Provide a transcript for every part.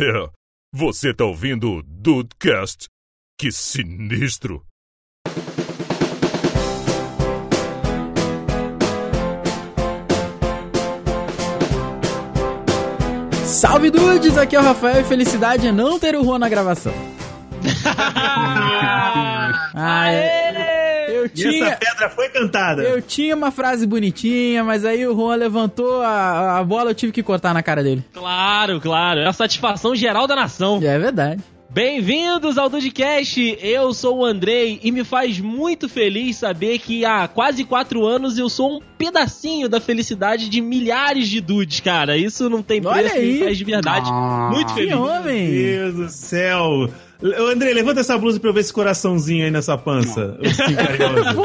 É, você tá ouvindo o Dudecast? Que sinistro! Salve dudes, aqui é o Rafael e felicidade é não ter o Juan na gravação. ah, é. Eu E tinha, essa pedra foi cantada. eu tinha uma frase bonitinha, mas aí o Juan levantou a, a bola, eu tive que cortar na cara dele. Claro, claro. É a satisfação geral da nação. É verdade. Bem-vindos ao Dudcast. Eu sou o Andrei e me faz muito feliz saber que há quase quatro anos eu sou um pedacinho da felicidade de milhares de dudes, cara. Isso não tem Olha preço, aí. me faz de verdade muito Que feliz. homem! Meu Deus do céu. Ô, André, levanta essa blusa pra eu ver esse coraçãozinho aí nessa pança. Ursinho carinhoso.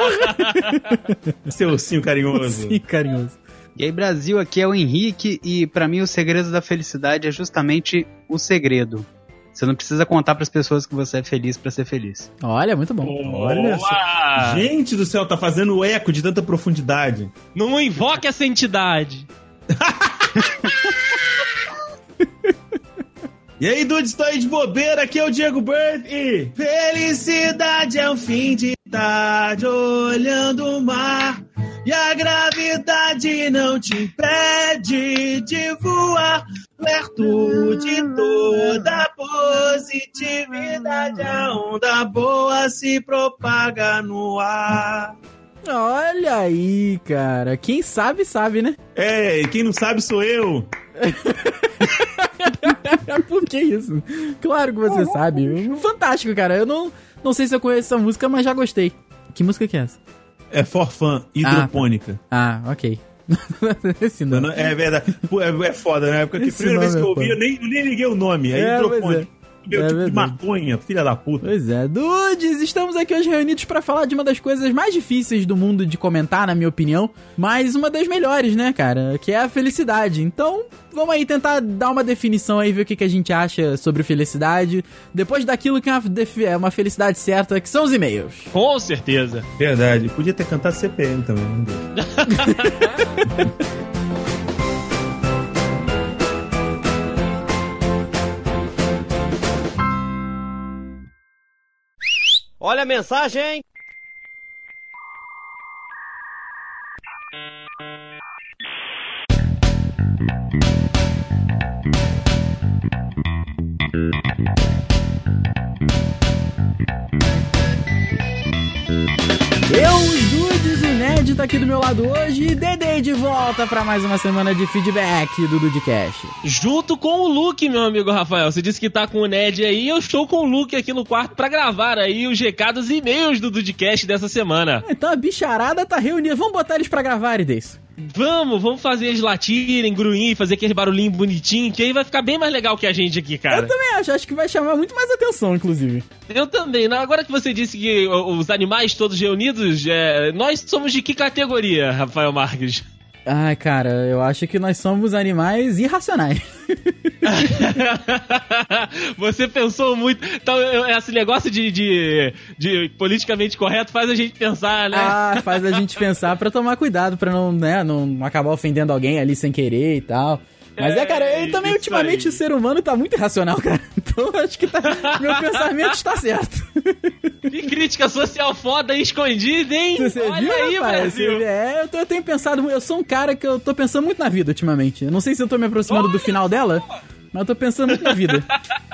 Seu ursinho carinhoso. Sim, carinhoso. E aí, Brasil, aqui é o Henrique e pra mim o segredo da felicidade é justamente o segredo. Você não precisa contar pras pessoas que você é feliz pra ser feliz. Olha, muito bom. Olha só. Boa! Gente do céu, tá fazendo eco de tanta profundidade. Não invoque essa entidade. E aí, dudes, estou aí de bobeira, aqui é o Diego Bird e... Felicidade é um fim de tarde olhando o mar. E a gravidade não te impede de voar Perto de toda positividade. A onda boa se propaga no ar. Olha aí, cara. Quem sabe, sabe, né? É, quem não sabe sou eu Por que isso? Claro que você sabe. Fantástico, cara. Eu não, não sei se eu conheço essa música, mas já gostei. Que música que é essa? É forfã, hidropônica Ah, ok. Esse não. Não, É verdade. É, é foda, né? Porque a Esse primeira vez que nome eu é ouvi, eu nem, nem liguei o nome. É, É, pois hidropônico. Meu É tipo de maconha, filha da puta. Pois é, dudes, estamos aqui hoje reunidos pra falar de uma das coisas mais difíceis do mundo de comentar, na minha opinião, mas uma das melhores, né, cara, que é a felicidade. Então, vamos aí tentar dar uma definição aí, ver o que, que a gente acha sobre felicidade, depois daquilo que é uma, é uma felicidade certa, que são os e-mails. Com certeza. Verdade. Podia ter cantado CPM também. né? Olha a mensagem! Ned tá aqui do meu lado hoje e Dedei de volta pra mais uma semana de feedback do Dudcast. Junto com o Luke, meu amigo Rafael. Você disse que tá com o Ned aí. Eu estou com o Luke aqui no quarto pra gravar aí os recados e e-mails do Dudcast dessa semana. Então a bicharada tá reunida, vamos botar eles pra gravar, Deis. Vamos, vamos fazer eles latirem, grunhir, fazer aquele barulhinho bonitinho, que aí vai ficar bem mais legal que a gente aqui, cara. Eu também acho, acho que vai chamar muito mais atenção, inclusive. Eu também. Não, Agora que você disse que os animais todos reunidos, é, nós somos de que categoria, Rafael Marques? Ai, cara, eu acho que nós somos animais irracionais. você pensou muito. Então, esse negócio de, de, de politicamente correto faz a gente pensar, né? Ah, faz a gente pensar pra tomar cuidado, pra não, né, não acabar ofendendo alguém ali sem querer e tal. Mas é, cara, eu É, também isso ultimamente aí. o ser humano tá muito irracional, cara. Então eu acho que tá, meu pensamento está certo. Que crítica social foda e escondida, hein? Você Olha viu, aí, rapaz? Brasil. Você? É, eu, tô- eu tenho pensado, eu sou um cara que eu tô pensando muito na vida ultimamente. Eu não sei se eu tô me aproximando do final dela, mas eu tô pensando muito na vida.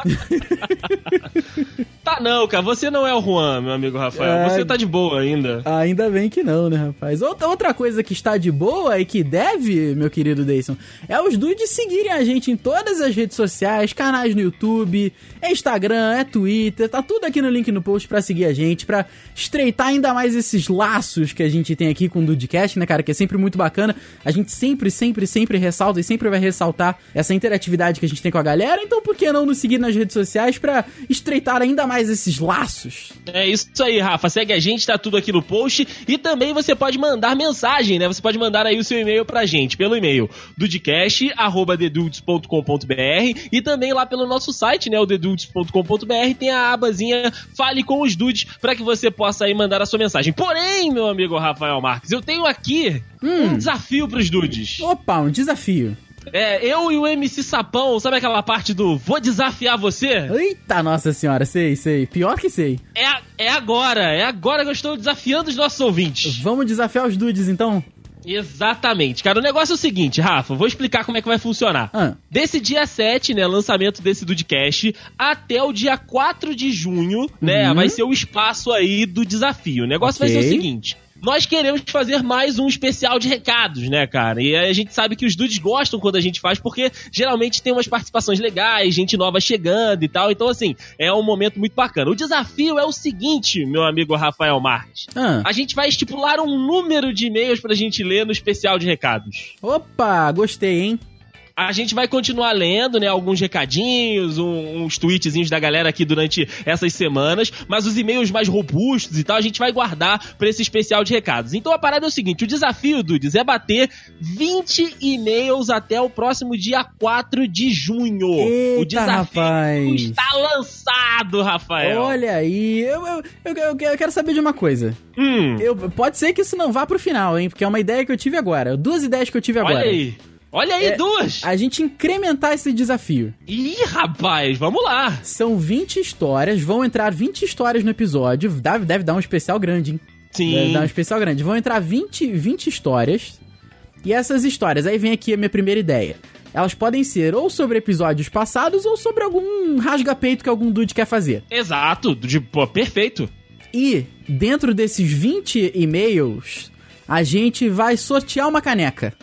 Tá não, cara. Você não é o Juan, meu amigo Rafael. É. Você tá de boa ainda. Ainda bem que não, né, rapaz? Outra, coisa que está de boa e que deve, meu querido Dayson, é os dudes seguirem a gente em todas as redes sociais, canais no YouTube, é Instagram, é Twitter, tá tudo aqui no link no post pra seguir a gente, pra estreitar ainda mais esses laços que a gente tem aqui com o Dudecast, né, cara, que é sempre muito bacana. A gente sempre, sempre, sempre ressalta e sempre vai ressaltar essa interatividade que a gente tem com a galera, então por que não nos seguir nas redes sociais pra estreitar ainda mais esses laços? É isso aí, Rafa. Segue a gente, tá tudo aqui no post. E também você pode mandar mensagem, né? Você pode mandar aí o seu e-mail pra gente pelo e-mail dudcast.com.br e também lá pelo nosso site, né? O dedudes.com.br tem a abazinha Fale com os Dudes pra que você possa aí mandar a sua mensagem. Porém, meu amigo Rafael Marques, eu tenho aqui um desafio pros Dudes. Opa, um desafio. É, eu e o MC Sapão, sabe aquela parte do vou desafiar você? Eita, nossa senhora, sei, sei. Pior que sei. É, é agora, é agora que eu estou desafiando os nossos ouvintes. Vamos desafiar os dudes, então? Exatamente, cara. O negócio é o seguinte, Rafa, vou explicar como é que vai funcionar. Ah. Desse dia 7, né, lançamento desse Dudcast, até o dia 4 de junho, né, Uhum. vai ser o espaço aí do desafio. O negócio vai Ok. ser o seguinte. Nós queremos fazer mais um especial de recados, né, cara? E a gente sabe que os dudes gostam quando a gente faz, porque geralmente tem umas participações legais, gente nova chegando e tal. Então, assim, é um momento muito bacana. O desafio é o seguinte, meu amigo Rafael Marques. Ah. A gente vai estipular um número de e-mails pra gente ler no especial de recados. Opa, gostei, hein? A gente vai continuar lendo, né, alguns recadinhos, um- uns tweetzinhos da galera aqui durante essas semanas, mas os e-mails mais robustos e tal, a gente vai guardar pra esse especial de recados. Então a parada é o seguinte, o desafio, Dudes, é bater 20 e-mails até o próximo dia 4 de junho. o Eita, desafio rapaz. está lançado, Rafael. Olha aí, eu, eu, eu, eu- eu quero saber de uma coisa. Hum, Eu, pode ser que isso não vá pro final, hein? Porque é uma ideia que eu tive agora. Duas ideias que eu tive agora. olha aí. Olha aí, É, duas. A gente incrementar esse desafio. Ih, rapaz, vamos lá. São 20 histórias, vão entrar 20 histórias no episódio. Deve, deve dar um especial grande, hein? Deve Sim. dar um especial grande. Vão entrar 20, 20 histórias. E essas histórias, aí vem aqui a minha primeira ideia. Elas podem ser ou sobre episódios passados ou sobre algum rasga-peito que algum dude quer fazer. Exato, de, pô, perfeito. E dentro desses 20 e-mails, a gente vai sortear uma caneca.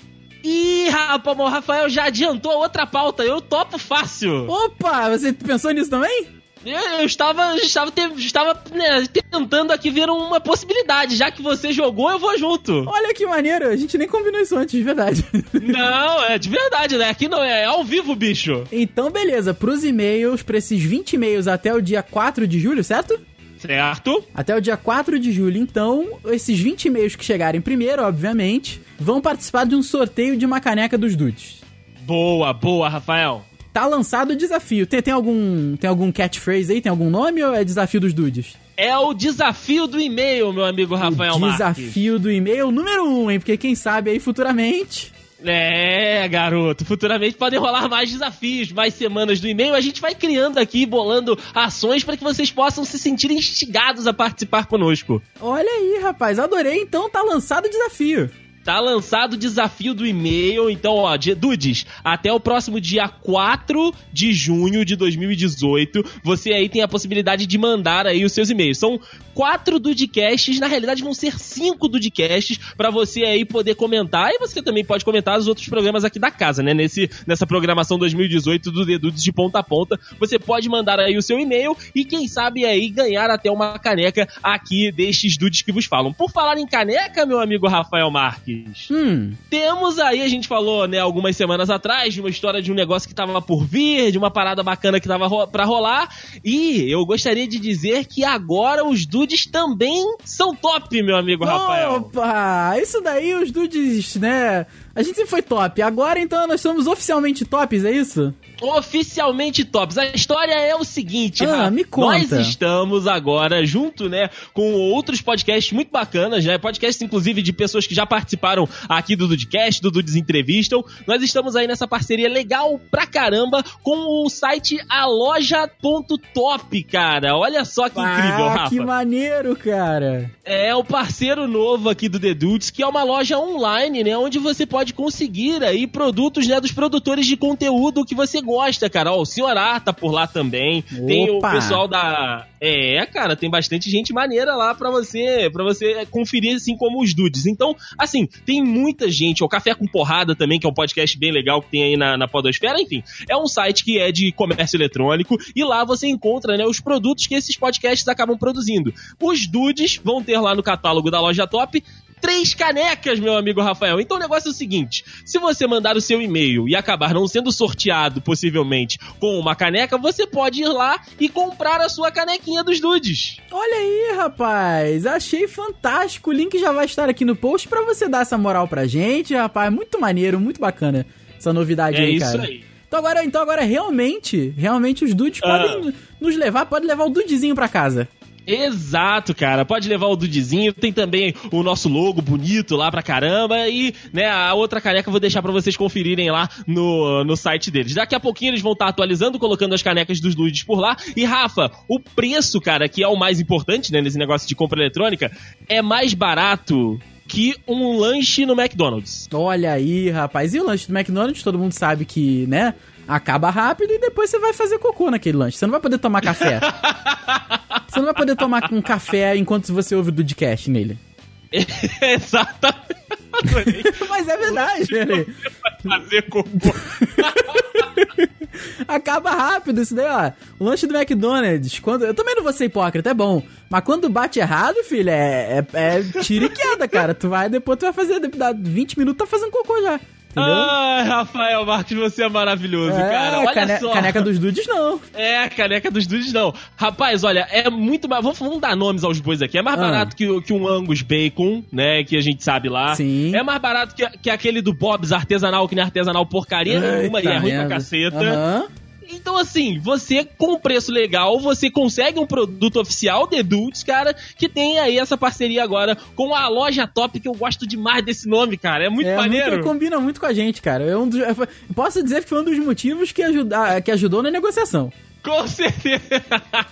Ih, rapaz, o Rafael já adiantou a outra pauta, eu topo fácil. Opa, você pensou nisso também? Eu, estava, estava, estava né, tentando aqui ver uma possibilidade, já que você jogou, eu vou junto. Olha que maneiro, a gente nem combinou isso antes, de verdade. Não, é de verdade, né? Aqui não é, é ao vivo, bicho. então, beleza, pros e-mails, pra esses 20 e-mails até o dia 4 de julho, certo? Certo? Até o dia 4 de julho, então, esses 20 e-mails que chegarem primeiro, obviamente, vão participar de um sorteio de uma caneca dos dudes. Boa, boa, Rafael. Tá lançado o desafio. Tem, tem algum tem algum catchphrase aí? Tem algum nome ou é desafio dos dudes? É o desafio do e-mail, meu amigo Rafael Marques. desafio do e-mail número 1, um, hein? Porque quem sabe aí futuramente... É, garoto. Futuramente podem rolar mais desafios, mais semanas do e-mail. A gente vai criando aqui, bolando ações para que vocês possam se sentir instigados a participar conosco. Olha aí, rapaz, adorei. Então tá lançado o desafio. Tá lançado o desafio do e-mail. Então, ó, Dudes, até o próximo dia 4 de junho de 2018, você aí tem a possibilidade de mandar aí os seus e-mails. São quatro Dudcasts, na realidade vão ser cinco Dudcasts pra você aí poder comentar. E você também pode comentar os outros programas aqui da casa, né? Nesse, nessa programação 2018 do The Dudes de ponta a ponta. Você pode mandar aí o seu e-mail e quem sabe aí ganhar até uma caneca aqui destes Dudes que vos falam. Por falar em caneca, meu amigo Rafael Marques. Hum, Temos aí, a gente falou, né, algumas semanas atrás, de uma história de um negócio que tava por vir, de uma parada bacana que tava ro pra rolar. E eu gostaria de dizer que agora os dudes também são top, meu amigo Rafael. Opa, isso daí os dudes, né? A gente sempre foi top. Agora então nós somos oficialmente tops, é isso? Oficialmente tops. A história é o seguinte, Ah, Rafa. me conta. Nós estamos agora junto, né, com outros podcasts muito bacanas, né? Podcasts, inclusive, de pessoas que já participaram aqui do Dudcast, do Dudes Entrevistam. Nós estamos aí nessa parceria legal pra caramba com o site aloja.top, cara. Olha só que incrível, ah, Rafa. que maneiro, cara. É o parceiro novo aqui do The Dudes, que é uma loja online, né? Onde você pode conseguir aí produtos, né? Dos produtores de conteúdo que você gosta, cara. Ó, o Senhor A tá por lá também. Tem o Opa! pessoal da... É, cara, tem bastante gente maneira lá pra você, pra você conferir, assim como os Dudes. Então, assim, tem muita gente. O Café com Porrada também, que é um podcast bem legal que tem aí na, na Podosfera. Enfim, é um site que é de comércio eletrônico e lá você encontra, né? Os produtos que esses podcasts acabam produzindo. Os Dudes vão ter lá no catálogo da loja Top três canecas, meu amigo Rafael. Então o negócio é o seguinte: se você mandar o seu e-mail e acabar não sendo sorteado, possivelmente, com uma caneca, você pode ir lá e comprar a sua canequinha dos dudes. Olha aí, rapaz. Achei fantástico. O link já vai estar aqui no post pra você dar essa moral pra gente, rapaz. Muito maneiro, muito bacana essa novidade É aí, isso cara. aí. Então agora, então agora realmente, realmente os dudes Ah. podem nos levar, pode levar o dudezinho pra casa. Exato, cara. Pode levar o Dudizinho. Tem também o nosso logo bonito lá pra caramba. E, né, a outra caneca eu vou deixar pra vocês conferirem lá no, no site deles. Daqui a pouquinho eles vão estar atualizando, colocando as canecas dos Dudes por lá. E, Rafa, o preço, cara, que é o mais importante, né, nesse negócio de compra eletrônica, é mais barato que um lanche no McDonald's. Olha aí, rapaz. E o lanche do McDonald's, todo mundo sabe que, né? Acaba rápido e depois você vai fazer cocô naquele lanche. Você não vai poder tomar café. você não vai poder tomar um café enquanto você ouve o Dudcast nele. Exatamente. Mas é verdade, velho. Fazer cocô. Acaba rápido isso daí, ó. O lanche do McDonald's, quando. Eu também não vou ser hipócrita, é bom. Mas quando bate errado, filho, é, é, é tiro e queda, cara. Tu vai, depois tu vai fazer, dá 20 minutos, tá fazendo cocô já. Entendeu? Ai, Rafael Marques, você é maravilhoso, é, cara. Olha cane só. Caneca dos dudes, não. É, caneca dos dudes não. Rapaz, olha, é muito mais. Vamos, vamos dar nomes aos bois aqui. É mais Ah. barato que, que um Angus Bacon, né? Que a gente sabe lá. Sim. É mais barato que, que aquele do Bob's artesanal, que nem artesanal porcaria nenhuma e é ruim pra caceta. Aham. Então, assim, você com um preço legal, você consegue um produto oficial de Dudes, cara, que tem aí essa parceria agora com a loja top, que eu gosto demais desse nome, cara. É muito É, maneiro. muito- combina muito com a gente, cara. É um dos, é, posso dizer que foi um dos motivos que, ajuda, que ajudou na negociação. Com certeza.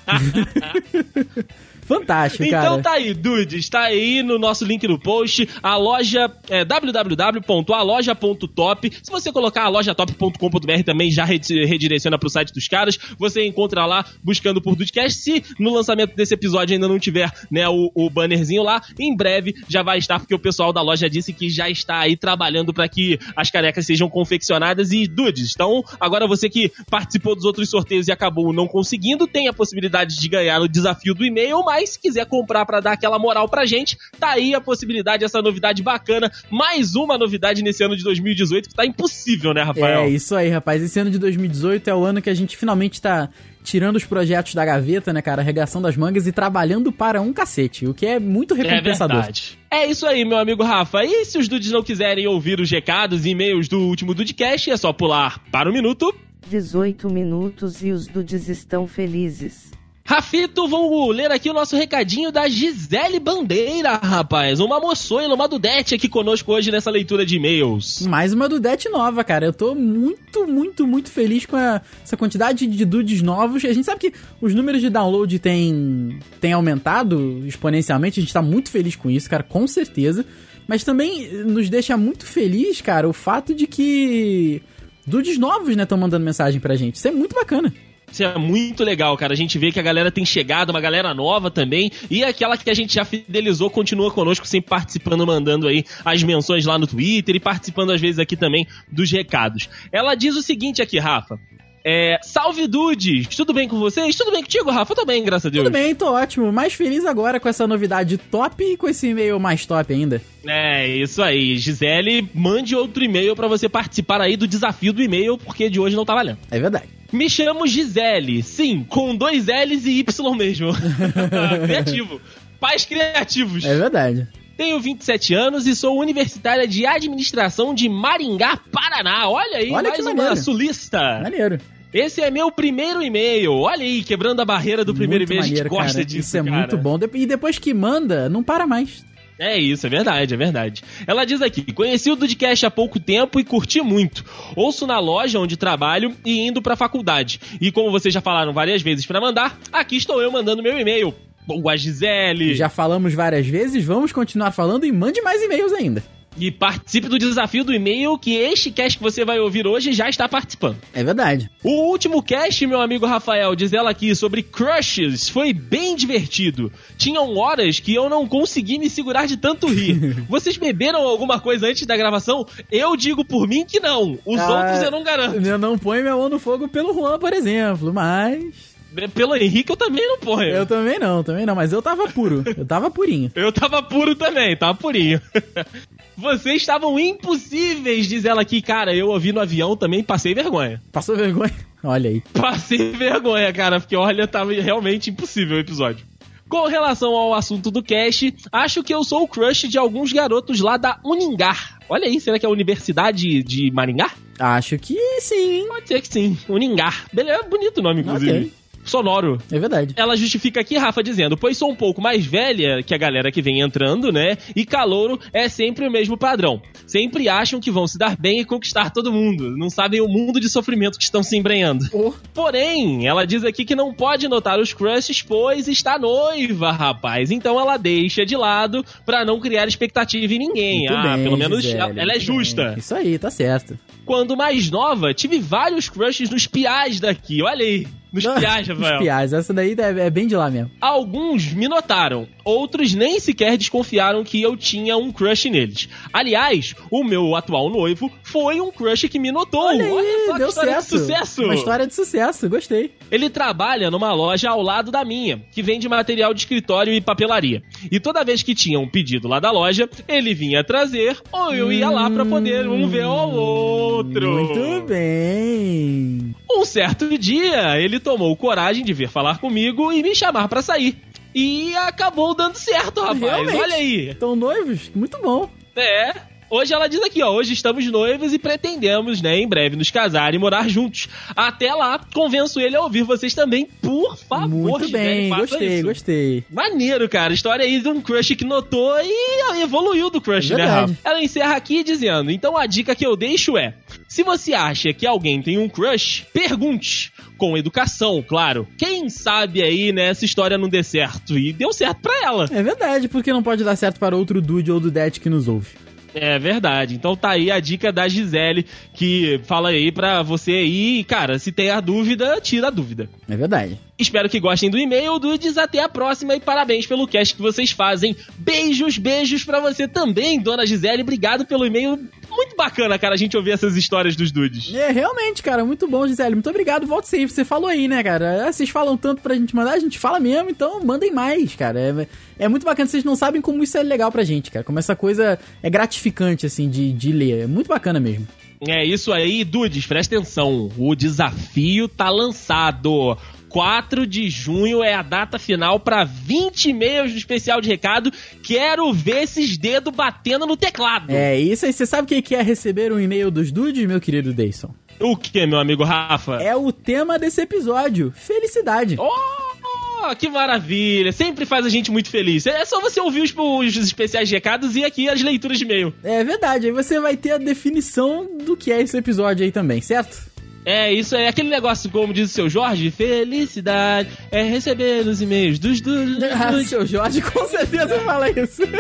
Fantástico, Então cara. tá aí, dudes, tá aí no nosso link no post, a loja é www.aloja.top. Se você colocar alojatop.com.br também já redi- redireciona pro site dos caras. Você encontra lá buscando por Dudcast. Se no lançamento desse episódio ainda não tiver, né, o, o bannerzinho lá, em breve já vai estar porque o pessoal da loja disse que já está aí trabalhando para que as canecas sejam confeccionadas e dudes. Então, agora você que participou dos outros sorteios e acabou não conseguindo, tem a possibilidade de ganhar o desafio do e-mail, mas se quiser comprar para dar aquela moral pra gente, tá aí a possibilidade, essa novidade bacana. Mais uma novidade nesse ano de 2018 que tá impossível, né, Rafael? É isso aí, rapaz. Esse ano de 2018 é o ano que a gente finalmente tá tirando os projetos da gaveta, né, cara? Arregaçando as mangas e trabalhando para um cacete, o que é muito É recompensador. verdade. É isso aí, meu amigo Rafa. E se os dudes não quiserem ouvir os recados e e-mails do último Dudcast, é só pular para o minuto 18 minutos e os dudes estão felizes. Rafito, vamos ler aqui o nosso recadinho da Gisele Bandeira, rapaz. Uma moçoila, uma Dudete aqui conosco hoje nessa leitura de e-mails. Mais uma Dudete nova, cara. Eu tô muito, muito, muito feliz com a- essa quantidade de dudes novos. A gente sabe que os números de download têm, têm aumentado exponencialmente. A gente tá muito feliz com isso, cara, com certeza. Mas também nos deixa muito feliz, cara, o fato de que dudes novos, né, estão mandando mensagem pra gente. Isso é muito bacana. Isso é muito legal, cara. A gente vê que a galera tem chegado, uma galera nova também. E aquela que a gente já fidelizou continua conosco, sempre participando, mandando aí as menções lá no Twitter e participando às vezes aqui também dos recados. Ela diz o seguinte aqui, Rafa. É, salve dudes, tudo bem com vocês? Tudo bem contigo, Rafa? Tô bem, graças a Deus. Tudo bem, tô ótimo. Mais feliz agora com essa novidade top e com esse e-mail mais top ainda. É, isso aí. Gisele, mande outro e-mail pra você participar aí do desafio do e-mail, porque de hoje não tá valendo. É verdade. Me chamo Gisele, sim, com dois L's e Y mesmo. Criativo. Pais criativos. É verdade. Tenho 27 anos e sou universitária de administração de Maringá, Paraná. Olha aí, Olha mais uma maneiro. sulista. Maneiro. Esse é meu primeiro e-mail. Olha aí, quebrando a barreira do primeiro e-mail. a gente gosta cara. disso, Isso é cara. muito bom. E depois que manda, não para mais. É isso, é verdade, é verdade. Ela diz aqui: conheci o Dudcast há pouco tempo e curti muito. Ouço na loja onde trabalho e indo pra faculdade. E como vocês já falaram várias vezes pra mandar, aqui estou eu mandando meu e-mail. Boa, Gisele! Já falamos várias vezes, vamos continuar falando e mande mais e-mails ainda. E participe do desafio do e-mail que este cast que você vai ouvir hoje já está participando. É verdade. O último cast, meu amigo Rafael, diz ela aqui sobre crushes, foi bem divertido. Tinham horas que eu não consegui me segurar de tanto rir. Vocês beberam alguma coisa antes da gravação? Eu digo por mim que não. Os Ah, outros eu não garanto. Eu não ponho minha mão no fogo pelo Juan, por exemplo, mas. Pelo Henrique eu também não ponho. Eu também não, também não, mas eu tava puro. Eu tava purinho. Eu tava puro também, tava purinho. Vocês estavam impossíveis, diz ela aqui. Cara, eu ouvi no avião também passei vergonha. Passou vergonha? Olha aí. Passei vergonha, cara, porque olha, tava realmente impossível o episódio. Com relação ao assunto do cast, acho que eu sou o crush de alguns garotos lá da Uningar. Olha aí, será que é a Universidade de Maringá? Acho que sim, hein? Pode ser que sim, Uningar. Beleza, bonito o nome, inclusive. Ok. Sonoro. É verdade. Ela justifica aqui, Rafa, dizendo: Pois sou um pouco mais velha que a galera que vem entrando, né? E calouro é sempre o mesmo padrão. Sempre acham que vão se dar bem e conquistar todo mundo. Não sabem o mundo de sofrimento que estão se embrenhando. Oh. Porém, ela diz aqui que não pode notar os crushes, pois está noiva, rapaz. Então ela deixa de lado pra não criar expectativa em ninguém. Muito ah, bem, pelo menos Gisele, ela, é justa. bem. Isso aí, tá certo. Quando mais nova, tive vários crushes nos piais daqui. Olha aí. Nos piais, Os Rafael. piais, essa daí é é bem de lá mesmo. Alguns me notaram, outros nem sequer desconfiaram que eu tinha um crush neles. Aliás, o meu atual noivo foi um crush que me notou. Olha aí, só que deu certo. sucesso. Uma história de sucesso, gostei. Ele trabalha numa loja ao lado da minha, que vende material de escritório e papelaria. E toda vez que tinha um pedido lá da loja, ele vinha trazer ou eu ia lá pra poder um ver ao outro. Muito bem. Um certo dia, ele tomou coragem de vir falar comigo e me chamar pra sair. E acabou dando certo, rapaz. Realmente. Olha aí. Estão noivos? Muito bom. É. Hoje ela diz aqui, ó, hoje estamos noivos e pretendemos, né, em breve nos casar e morar juntos. Até lá, convenço ele a ouvir vocês também, por favor. Muito bem, gostei, isso. gostei. Maneiro, cara. História aí de um crush que notou e evoluiu do crush, né. Rafa? Ela encerra aqui dizendo: então a dica que eu deixo é: se você acha que alguém tem um crush, pergunte. Com educação, claro. Quem sabe aí, né, essa história não dê certo. E deu certo pra ela. É verdade, porque não pode dar certo para outro dude ou dudete que nos ouve. É verdade. Então tá aí a dica da Gisele, que fala aí pra você aí, cara, se tem a dúvida, tira a dúvida. É verdade. Espero que gostem do e-mail, Dudes. Até a próxima e parabéns pelo cast que vocês fazem. Beijos, beijos pra você também, dona Gisele. Obrigado pelo e-mail. Muito bacana, cara, a gente ouvir essas histórias dos Dudes. É, realmente, cara, muito bom, Gisele. Muito obrigado, volte sempre. Você falou aí, né, cara? Ah, Vocês falam tanto pra gente mandar, a gente fala mesmo, então mandem mais, cara. É, é muito bacana, vocês não sabem como isso é legal pra gente, cara. Como essa coisa é gratificante, assim, de, de ler. É muito bacana mesmo. É isso aí, Dudes, presta atenção. O desafio tá lançado. 4 de junho é a data final pra 20 e-mails do especial de recado. Quero ver esses dedos batendo no teclado. É isso aí. Você sabe o que é receber um e-mail dos dudes, meu querido Dayson? O que, meu amigo Rafa? É o tema desse episódio: felicidade. Oh, que maravilha! Sempre faz a gente muito feliz. É só você ouvir os, os especiais de recados e aqui as leituras de e-mail. É verdade, aí você vai ter a definição do que é esse episódio aí também, certo? É, isso é aquele negócio, como diz o seu Jorge, felicidade é receber os e-mails dos dos. dos- Ah, seu Jorge com certeza fala isso.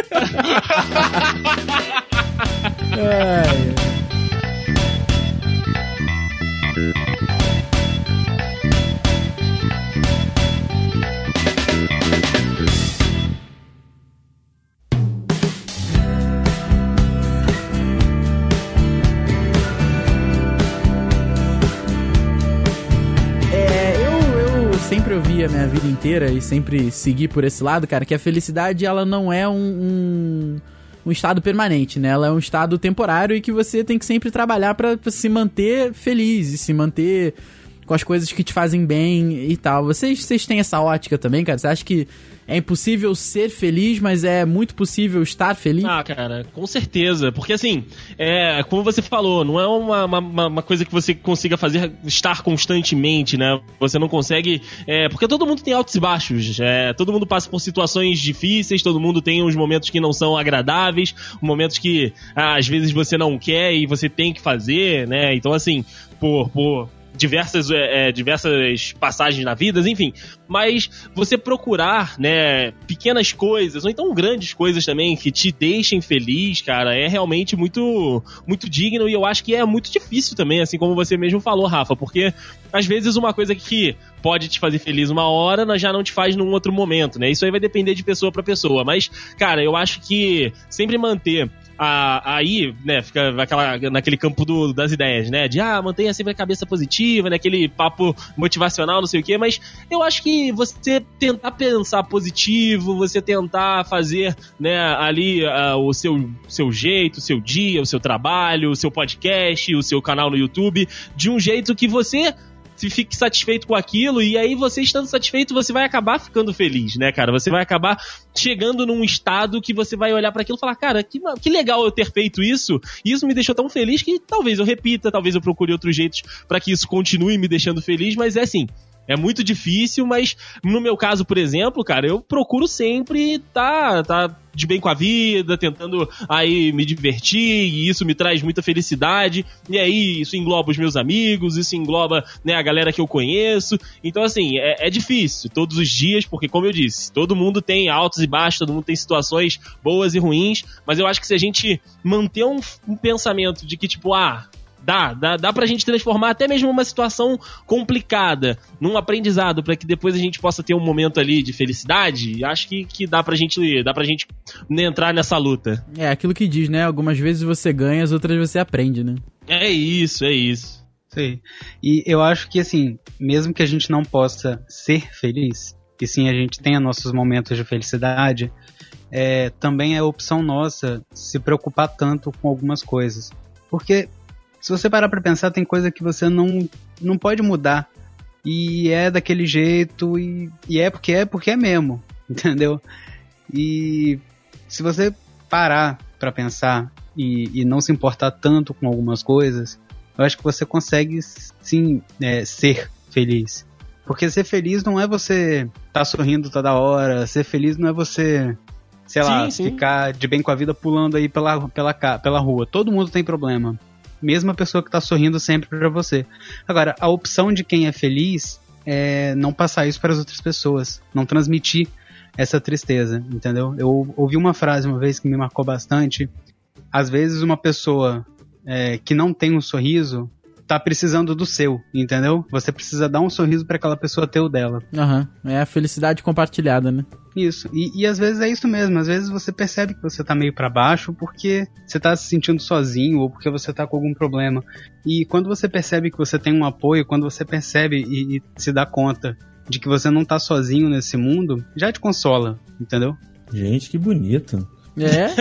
É. É, a minha vida inteira e sempre segui por esse lado, cara, que a felicidade ela não é um, um, um estado permanente, né? Ela é um estado temporário e que você tem que sempre trabalhar pra se manter feliz e se manter com as coisas que te fazem bem e tal. Vocês, vocês têm essa ótica também, cara? Você acha que é impossível ser feliz, mas é muito possível estar feliz? Ah, cara, com certeza. Porque assim, é, como você falou, não é uma, uma, uma coisa que você consiga fazer estar constantemente, né? Você não consegue. É, porque todo mundo tem altos e baixos. É, todo mundo passa por situações difíceis, todo mundo tem uns momentos que não são agradáveis, momentos que às vezes você não quer e você tem que fazer, né? Então, assim, por. por diversas, é, é, diversas passagens na vida, enfim. Mas você procurar, né, pequenas coisas, ou então grandes coisas também, que te deixem feliz, cara, é realmente muito, muito digno e eu acho que é muito difícil também, assim como você mesmo falou, Rafa, porque às vezes uma coisa que pode te fazer feliz uma hora, já não te faz num outro momento, né? Isso aí vai depender de pessoa para pessoa, mas, cara, eu acho que sempre manter a, aí, né, fica naquela, naquele campo do, das ideias, né? De, ah, mantenha sempre a cabeça positiva, né? Aquele papo motivacional, não sei o quê, mas eu acho que você tentar pensar positivo, você tentar fazer, né, ali ah, o seu, seu jeito, o seu dia, o seu trabalho, o seu podcast, o seu canal no YouTube, de um jeito que você se fique satisfeito com aquilo, e aí você estando satisfeito, você vai acabar ficando feliz, né, cara? Você vai acabar chegando num estado que você vai olhar para aquilo e falar, cara, que, que legal eu ter feito isso, e isso me deixou tão feliz que talvez eu repita, talvez eu procure outros jeitos para que isso continue me deixando feliz, mas é assim, É muito difícil, mas no meu caso, por exemplo, cara, eu procuro sempre tá, tá de bem com a vida, tentando aí me divertir, e isso me traz muita felicidade. E aí, isso engloba os meus amigos, isso engloba né, a galera que eu conheço. Então, assim, é, é difícil todos os dias, porque, como eu disse, todo mundo tem altos e baixos, todo mundo tem situações boas e ruins, mas eu acho que se a gente manter um, um pensamento de que, tipo, ah, Dá, dá, dá pra gente transformar até mesmo uma situação complicada num aprendizado para que depois a gente possa ter um momento ali de felicidade. Acho que, que dá pra gente dá pra gente entrar nessa luta. É, aquilo que diz, né? Algumas vezes você ganha, as outras você aprende, né? É isso, é isso. Sei. E eu acho que assim, mesmo que a gente não possa ser feliz, e sim a gente tenha nossos momentos de felicidade, é, também é opção nossa se preocupar tanto com algumas coisas. Porque se você parar pra pensar, tem coisa que você não, não pode mudar. E é daquele jeito, e, e é porque é porque é mesmo, entendeu? E se você parar para pensar e, e, não se importar tanto com algumas coisas, eu acho que você consegue sim é, ser feliz. Porque ser feliz não é você estar tá sorrindo toda hora, ser feliz não é você, sei lá, sim. ficar de bem com a vida pulando aí pela, pela, pela rua. Todo mundo tem problema mesmo a pessoa que está sorrindo sempre para você. Agora, a opção de quem é feliz é não passar isso para as outras pessoas, não transmitir essa tristeza, entendeu? Eu ouvi uma frase uma vez que me marcou bastante. Às vezes, uma pessoa é, que não tem um sorriso tá precisando do seu, entendeu? Você precisa dar um sorriso para aquela pessoa ter o dela. Aham, uhum. é a felicidade compartilhada, né? Isso, e, e, às vezes é isso mesmo, às vezes você percebe que você tá meio para baixo porque você tá se sentindo sozinho ou porque você tá com algum problema. E quando você percebe que você tem um apoio, quando você percebe e, e se dá conta de que você não tá sozinho nesse mundo, já te consola, entendeu? Gente, que bonito. É?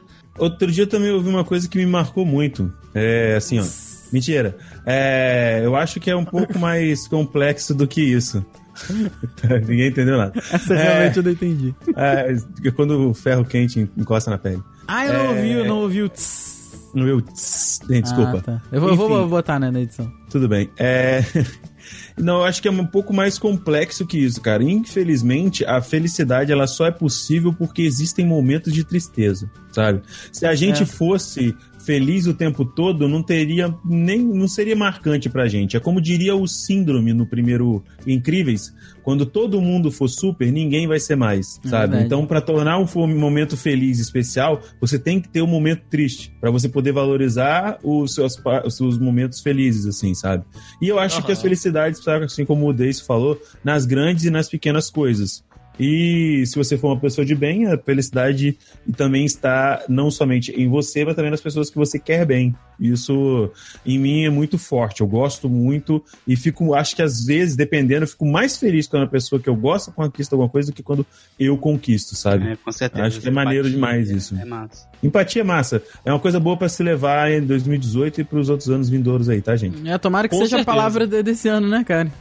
Outro dia eu também ouvi uma coisa que me marcou muito. É assim, ó. Mentira. É, eu acho que é um pouco mais complexo do que isso. Ninguém entendeu nada. Essa realmente é, eu não entendi. É, quando o ferro quente encosta na pele. Ah, eu não é, ouvi, eu não ouvi o tss. Não ouvi o tss. Desculpa. Ah, tá. eu, vou, Enfim, vou botar né, na edição. Tudo bem. É... Não, eu acho que é um pouco mais complexo que isso, cara. Infelizmente, a felicidade ela só é possível porque existem momentos de tristeza, sabe? Se a gente é. fosse feliz o tempo todo, não teria nem não seria marcante pra gente. É como diria o síndrome no primeiro Incríveis, quando todo mundo for super, ninguém vai ser mais, é sabe? Verdade. Então, para tornar um momento feliz especial, você tem que ter um momento triste para você poder valorizar os seus, os seus momentos felizes, assim, sabe? E eu acho uhum. que as felicidades, assim como o Deis falou, nas grandes e nas pequenas coisas. E se você for uma pessoa de bem, a felicidade também está não somente em você, mas também nas pessoas que você quer bem. Isso em mim é muito forte. Eu gosto muito e fico, acho que às vezes, dependendo, eu fico mais feliz quando a pessoa que eu gosto conquista alguma coisa do que quando eu conquisto, sabe? É, com certeza. Acho que é maneiro Empatia, demais isso. É massa. Empatia é massa. É uma coisa boa para se levar em 2018 e para os outros anos vindouros aí, tá, gente? É, tomara que com seja certeza. a palavra desse ano, né, cara?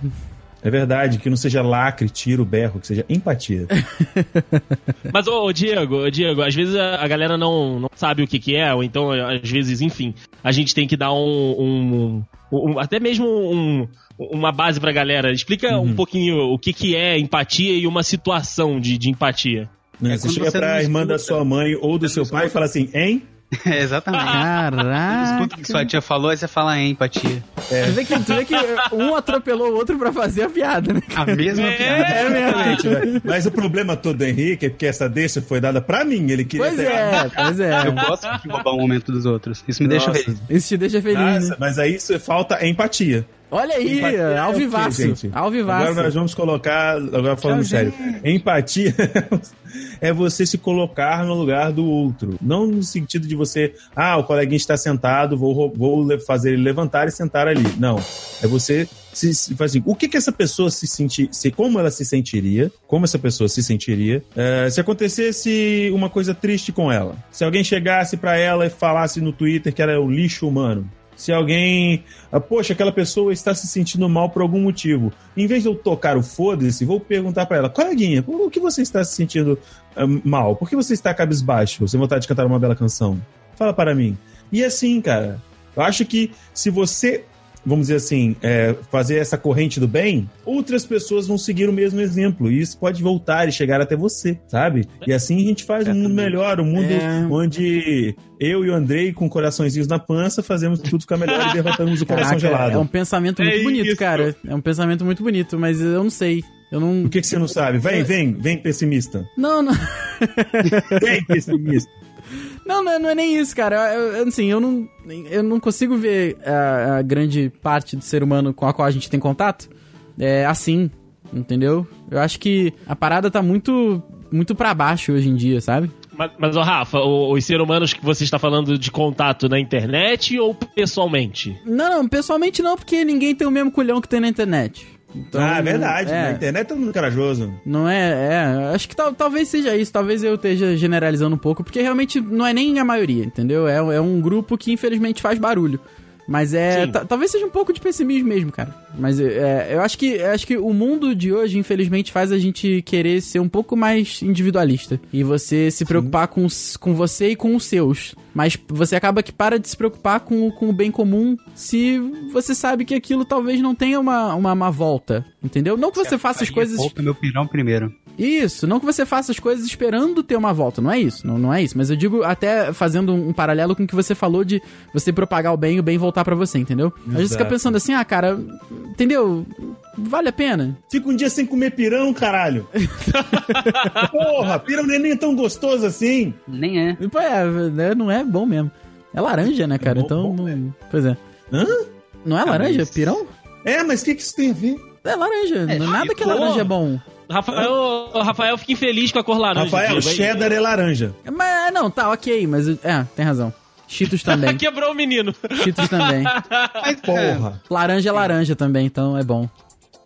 É verdade, que não seja lacre, tiro, berro, que seja empatia. Mas, ô, Diego, Diego, às vezes a, a, galera não, não sabe o que, que é, ou então, às vezes, enfim, a gente tem que dar um. um, um até mesmo um, uma base pra galera. Explica uhum. um pouquinho o que, que é empatia e uma situação de, de empatia. Não, é você chega você pra irmã da sua mãe ou do seu pai e fala assim, hein? É, exatamente. Caraca. Escuta o que sua tia falou, aí você fala em empatia. É. Tu, vê que, tu vê que um atropelou o outro pra fazer a piada, né? A mesma é, piada. É, mesmo. Mas o problema todo do Henrique é porque essa deixa foi dada pra mim. Ele queria pois ter... é, pois é. Eu gosto de roubar o momento dos outros. Isso me Nossa. deixa feliz. Isso te deixa feliz, Nossa, né? Mas aí isso falta empatia. Olha aí, empatia ao vivaço. É ao vivaço. Agora nós vamos colocar, agora falando sério, empatia é você se colocar no lugar do outro. Não no sentido de você, ah, o coleguinha está sentado, vou, vou fazer ele levantar e sentar ali. Não. É você se, se assim, o que que essa pessoa se sentir, se, como ela se sentiria, como essa pessoa se sentiria, é, se acontecesse uma coisa triste com ela. Se alguém chegasse para ela e falasse no Twitter que ela é o lixo humano se alguém. Ah, poxa, aquela pessoa está se sentindo mal por algum motivo. Em vez de eu tocar o foda-se, vou perguntar para ela: coleguinha, por que você está se sentindo uh, mal? Por que você está cabisbaixo, sem vontade de cantar uma bela canção? Fala para mim. E assim, cara, eu acho que se você vamos dizer assim, é, fazer essa corrente do bem, outras pessoas vão seguir o mesmo exemplo. E isso pode voltar e chegar até você, sabe? E assim a gente faz um mundo melhor, um mundo É. onde eu e o Andrei, com coraçõezinhos na pança, fazemos tudo ficar melhor e derrotamos o coração Caraca, gelado. é um pensamento muito É bonito, isso. cara. É um pensamento muito bonito, mas eu não sei. Eu não. O que, que você não sabe? Vem, vem, vem pessimista. Não, não. Vem pessimista. Não, não, é- não é nem isso, cara. Eu, eu- assim, eu não, eu não consigo ver a, a grande parte do ser humano com a qual a gente tem contato é, assim, entendeu? Eu acho que a parada tá muito, muito pra baixo hoje em dia, sabe? Mas, mas ô Rafa, os seres humanos que você está falando de contato na internet ou pessoalmente? Não, não, pessoalmente não, porque ninguém tem o mesmo culhão que tem na internet. Então, ah, é verdade. é. Na internet todo mundo corajoso. Não é, é. Acho que tal- talvez seja isso. Talvez eu esteja generalizando um pouco, porque realmente não é nem a maioria, entendeu? É, é um grupo que infelizmente faz barulho. Mas é. Talvez seja um pouco de pessimismo mesmo, cara. Mas é, eu acho que acho que o mundo de hoje, infelizmente, faz a gente querer ser um pouco mais individualista. E você se preocupar com, com você e com os seus. Mas você acaba que para de se preocupar com, o- com o bem comum se você sabe que aquilo talvez não tenha uma, uma, uma volta. Entendeu? Não que você faça as coisas. Poupa meu pirão primeiro. Isso, não que você faça as coisas esperando ter uma volta, não é isso, não, não é isso. Mas eu digo até fazendo um, um paralelo com o que você falou de você propagar o bem e o bem voltar pra você, entendeu? Às vezes você fica Exato. pensando assim, ah, cara, entendeu? Vale a pena. Fica um dia sem comer pirão, caralho. Porra, pirão nem nem é tão gostoso assim. Nem é. Pô, é, né, não é bom mesmo. É laranja, né, cara? bom, então, bom, não- pois é. Hã? Não é laranja, mas- pirão? É, mas o que, que isso tem a ver? É laranja, É, não- nada que pô. laranja é bom. Rafael, o Rafael fica infeliz com a cor laranja. Rafael, aqui, vai- cheddar é laranja. Mas, não, tá, ok, mas, é, tem razão. Cheetos também, Quebrou o menino. Cheetos também. Mas, Porra. Laranja é laranja também, então é bom.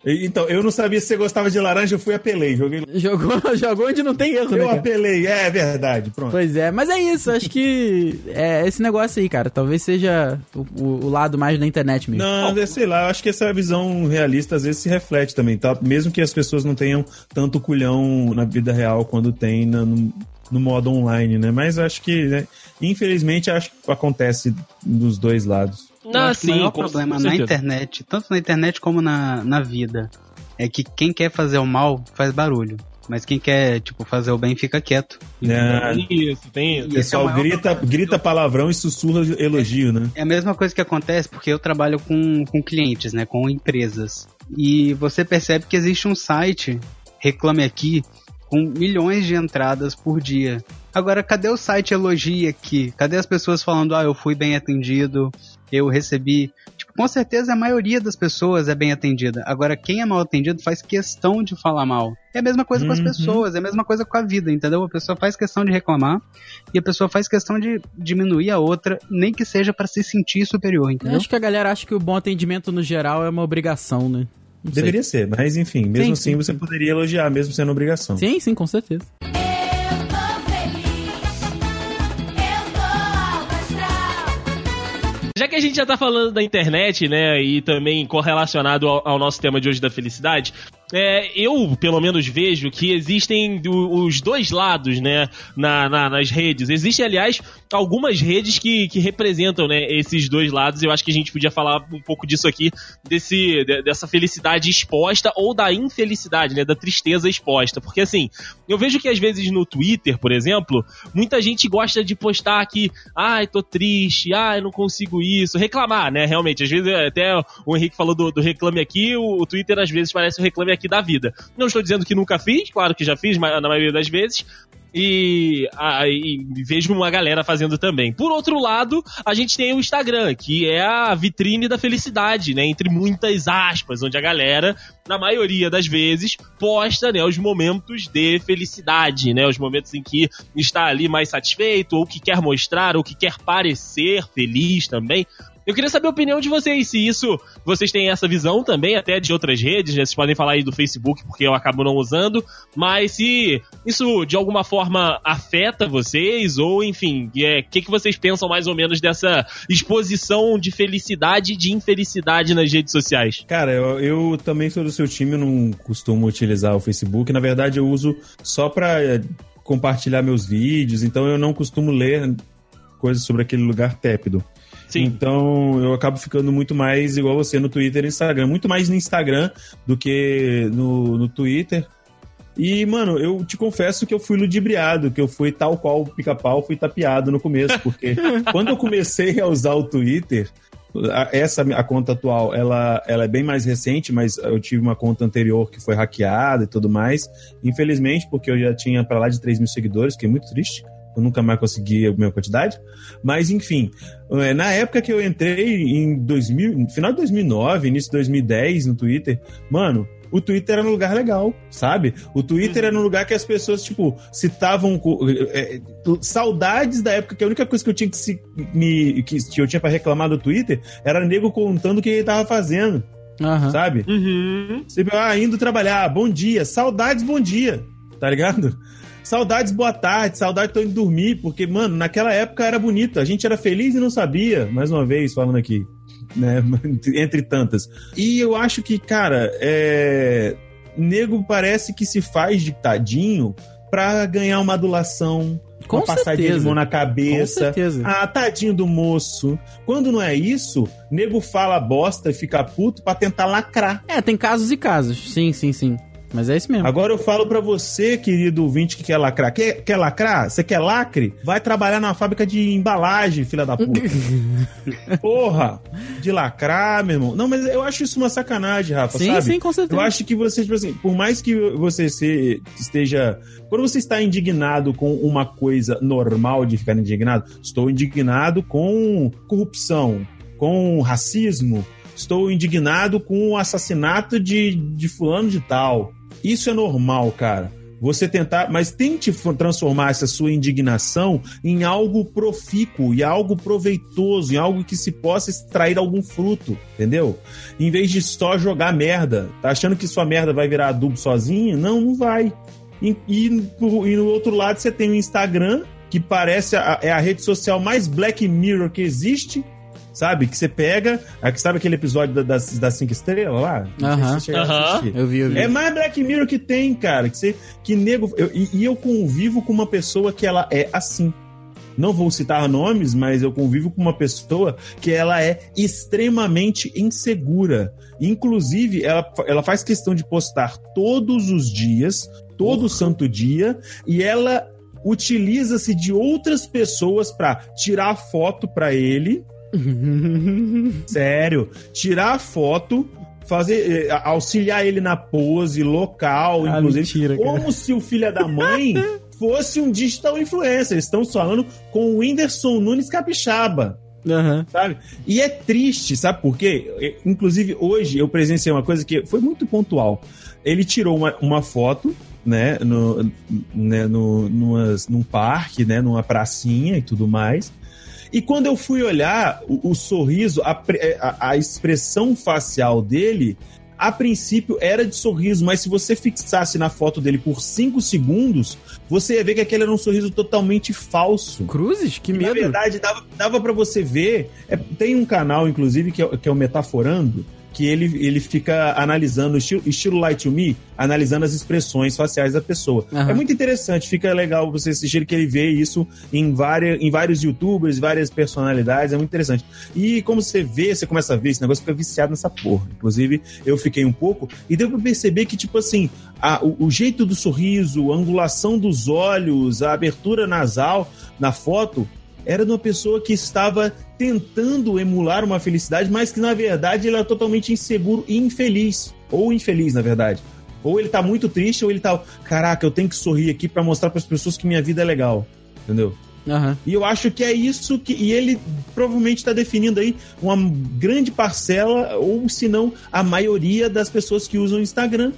Então, eu não sabia se você gostava de laranja, eu fui apelei. Joguei... Jogou, jogou onde não tem erro, né, Eu apelei, é verdade, pronto. Pois é, mas é isso, acho que é esse negócio aí, cara. Talvez seja o, o- lado mais da internet mesmo. Não, é, sei lá, eu acho que essa visão realista às vezes se reflete também, tá? Mesmo que as pessoas não tenham tanto culhão na vida real quando tem na- no, no modo online, né? Mas acho que, né, infelizmente, acho que acontece dos dois lados. Eu Não, que o maior problema na internet, tanto na internet como na, na vida, é que quem quer fazer o mal faz barulho. Mas quem quer, tipo, fazer o bem fica quieto. É, Isso, tem isso. o é o pessoal maior grita, grita palavrão e sussurra elogio, né? É a mesma coisa que acontece porque eu trabalho com, com clientes, né? Com empresas. E você percebe que existe um site, Reclame Aqui, com milhões de entradas por dia. Agora, cadê o site Elogia aqui? Cadê as pessoas falando, ah, eu fui bem atendido, eu recebi. Tipo, com certeza a maioria das pessoas é bem atendida. Agora, quem é mal atendido faz questão de falar mal. É a mesma coisa com as Uhum. pessoas, é a mesma coisa com a vida, entendeu? A pessoa faz questão de reclamar e a pessoa faz questão de diminuir a outra, nem que seja pra se sentir superior, Eu entendeu? acho que a galera acha que o bom atendimento no geral é uma obrigação, né? Não sei. Deveria ser, mas enfim, mesmo Sim, assim sim, você sim. poderia elogiar, mesmo sendo obrigação. Sim, sim, com certeza. Que a gente já tá falando da internet, né, e também correlacionado ao, ao nosso tema de hoje da felicidade, é, eu, pelo menos, vejo que existem os dois lados, né, na, na- nas redes. Existem, aliás, algumas redes que, que representam, né, esses dois lados. Eu acho que a gente podia falar um pouco disso aqui, desse, de- dessa felicidade exposta ou da infelicidade, né, da tristeza exposta. Porque, assim, eu vejo que às vezes no Twitter, por exemplo, muita gente gosta de postar que, ai, tô triste, ai, não consigo isso, reclamar, né, realmente. Às vezes, até o Henrique falou do, do reclame aqui, o, o Twitter às vezes parece o reclame aqui da vida. Não estou dizendo que nunca fiz, claro que já fiz, mas na maioria das vezes. E, ah, e vejo uma galera fazendo também. Por outro lado, a gente tem o Instagram, que é a vitrine da felicidade, né? Entre muitas aspas, onde a galera, na maioria das vezes, posta né, os momentos de felicidade, né? Os momentos em que está ali mais satisfeito, ou que quer mostrar, ou que quer parecer feliz também. Eu queria saber a opinião de vocês, se isso vocês têm essa visão também, até de outras redes, né? Vocês podem falar aí do Facebook, porque eu acabo não usando, mas se isso de alguma forma afeta vocês, ou enfim, o é, que, que vocês pensam mais ou menos dessa exposição de felicidade e de infelicidade nas redes sociais? Cara, eu, eu também sou do seu time, eu não costumo utilizar o Facebook. Na verdade, eu uso só pra eh, compartilhar meus vídeos, então eu não costumo ler coisas sobre aquele lugar tépido. Sim. Então eu acabo ficando muito mais igual você no Twitter e Instagram. Muito mais no Instagram do que no, no Twitter. E, mano, eu te confesso que eu fui ludibriado, que eu fui tal qual o pica-pau, fui tapeado no começo, porque quando eu comecei a usar o Twitter, essa a conta atual, ela, ela é bem mais recente, mas eu tive uma conta anterior que foi hackeada e tudo mais. Infelizmente, porque eu já tinha pra lá de 3 mil seguidores, que é muito triste. Eu nunca mais consegui a mesma quantidade. Mas, enfim, é, na época que eu entrei em 2000, no final de 2009, início de 2010 no Twitter, mano, o Twitter era um lugar legal, sabe? O Twitter era um lugar que as pessoas, tipo, citavam é, é, saudades da época que a única coisa que eu tinha que, se, me, que, que eu tinha pra reclamar do Twitter era nego contando o que ele tava fazendo, Aham. sabe? Uhum. Você, ah, indo trabalhar, bom dia, saudades, bom dia, tá ligado? Saudades, boa tarde, saudades, tô indo dormir, porque, mano, naquela época era bonito, a gente era feliz e não sabia, mais uma vez falando aqui, né, entre tantas. E eu acho que, cara, é... nego parece que se faz de tadinho pra ganhar uma adulação, Com uma passadinha de certeza. mão na Com cabeça. certeza. Ah, tadinho do moço. Quando não é isso, nego fala bosta e fica puto pra tentar lacrar. É, tem casos e casos. Sim, sim, sim. Mas é isso mesmo. Agora eu falo pra você, querido ouvinte que quer lacrar. Quer, quer lacrar? Você quer lacre? Vai trabalhar na fábrica de embalagem, filha da puta. Porra! De lacrar, meu irmão. Não, mas eu acho isso uma sacanagem, Rafa, sim, sabe? sim, com certeza. Eu acho que você, tipo assim, por mais que você se- esteja. Quando você está indignado com uma coisa normal de ficar indignado, estou indignado com corrupção, com racismo, estou indignado com o assassinato de, de fulano de tal. Isso é normal, cara. Você tentar, mas tente transformar essa sua indignação em algo profícuo, em algo proveitoso, em algo que se possa extrair algum fruto, entendeu? Em vez de só jogar merda. Tá achando que sua merda vai virar adubo sozinha? Não, não vai. E, e, e no outro lado você tem o Instagram, que parece a, é a rede social mais Black Mirror que existe. Sabe? Que você pega. Sabe aquele episódio da- das, das cinco estrelas lá? Se Aham. Aham. assistir. Eu vi, eu vi. É mais Black Mirror que tem, cara. Que, você, que nego. eu- e, e eu convivo com uma pessoa que ela é assim. Não vou citar nomes, mas eu convivo com uma pessoa que ela é extremamente insegura. Inclusive, ela, ela faz questão de postar todos os dias, todo santo dia, e ela utiliza-se de outras pessoas pra tirar foto pra ele. Sério, tirar foto, fazer eh, auxiliar ele na pose local, Ah, inclusive, mentira, cara. como se o filho da mãe fosse um digital influencer. Eles estão falando com o Whindersson Nunes Capixaba Aham. sabe? E é triste, sabe por quê? É, Inclusive, hoje eu presenciei uma coisa que foi muito pontual. Ele tirou uma, uma foto, né, no, né no, numas- num parque, né, numa pracinha e tudo mais. E quando eu fui olhar o, o sorriso, a, pre- a- a expressão facial dele, a princípio era de sorriso, mas se você fixasse na foto dele por 5 segundos, você ia ver que aquele era um sorriso totalmente falso. Cruzes? Que E, Na medo. verdade, dava, dava para você ver. é, tem um canal, inclusive, que é, que é o Metaforando, que ele, ele fica analisando, estilo, estilo Light to Me, analisando as expressões faciais da pessoa. Aham. É muito interessante, fica legal você assistir, que ele vê isso em, várias, em vários youtubers, várias personalidades, é muito interessante. E como você vê, você começa a ver, esse negócio fica viciado nessa porra. Inclusive, eu fiquei um pouco, e deu pra perceber que, tipo assim, a- o, o jeito do sorriso, a angulação dos olhos, a abertura nasal na foto, era de uma pessoa que estava tentando emular uma felicidade, mas que na verdade ele era totalmente inseguro e infeliz. Ou infeliz, na verdade. Ou ele tá muito triste, ou ele tá. Caraca, eu tenho que sorrir aqui pra mostrar para as pessoas que minha vida é legal. Entendeu? Aham. E eu acho que é isso que. E ele provavelmente está definindo aí uma grande parcela, ou se não, a maioria das pessoas que usam o Instagram.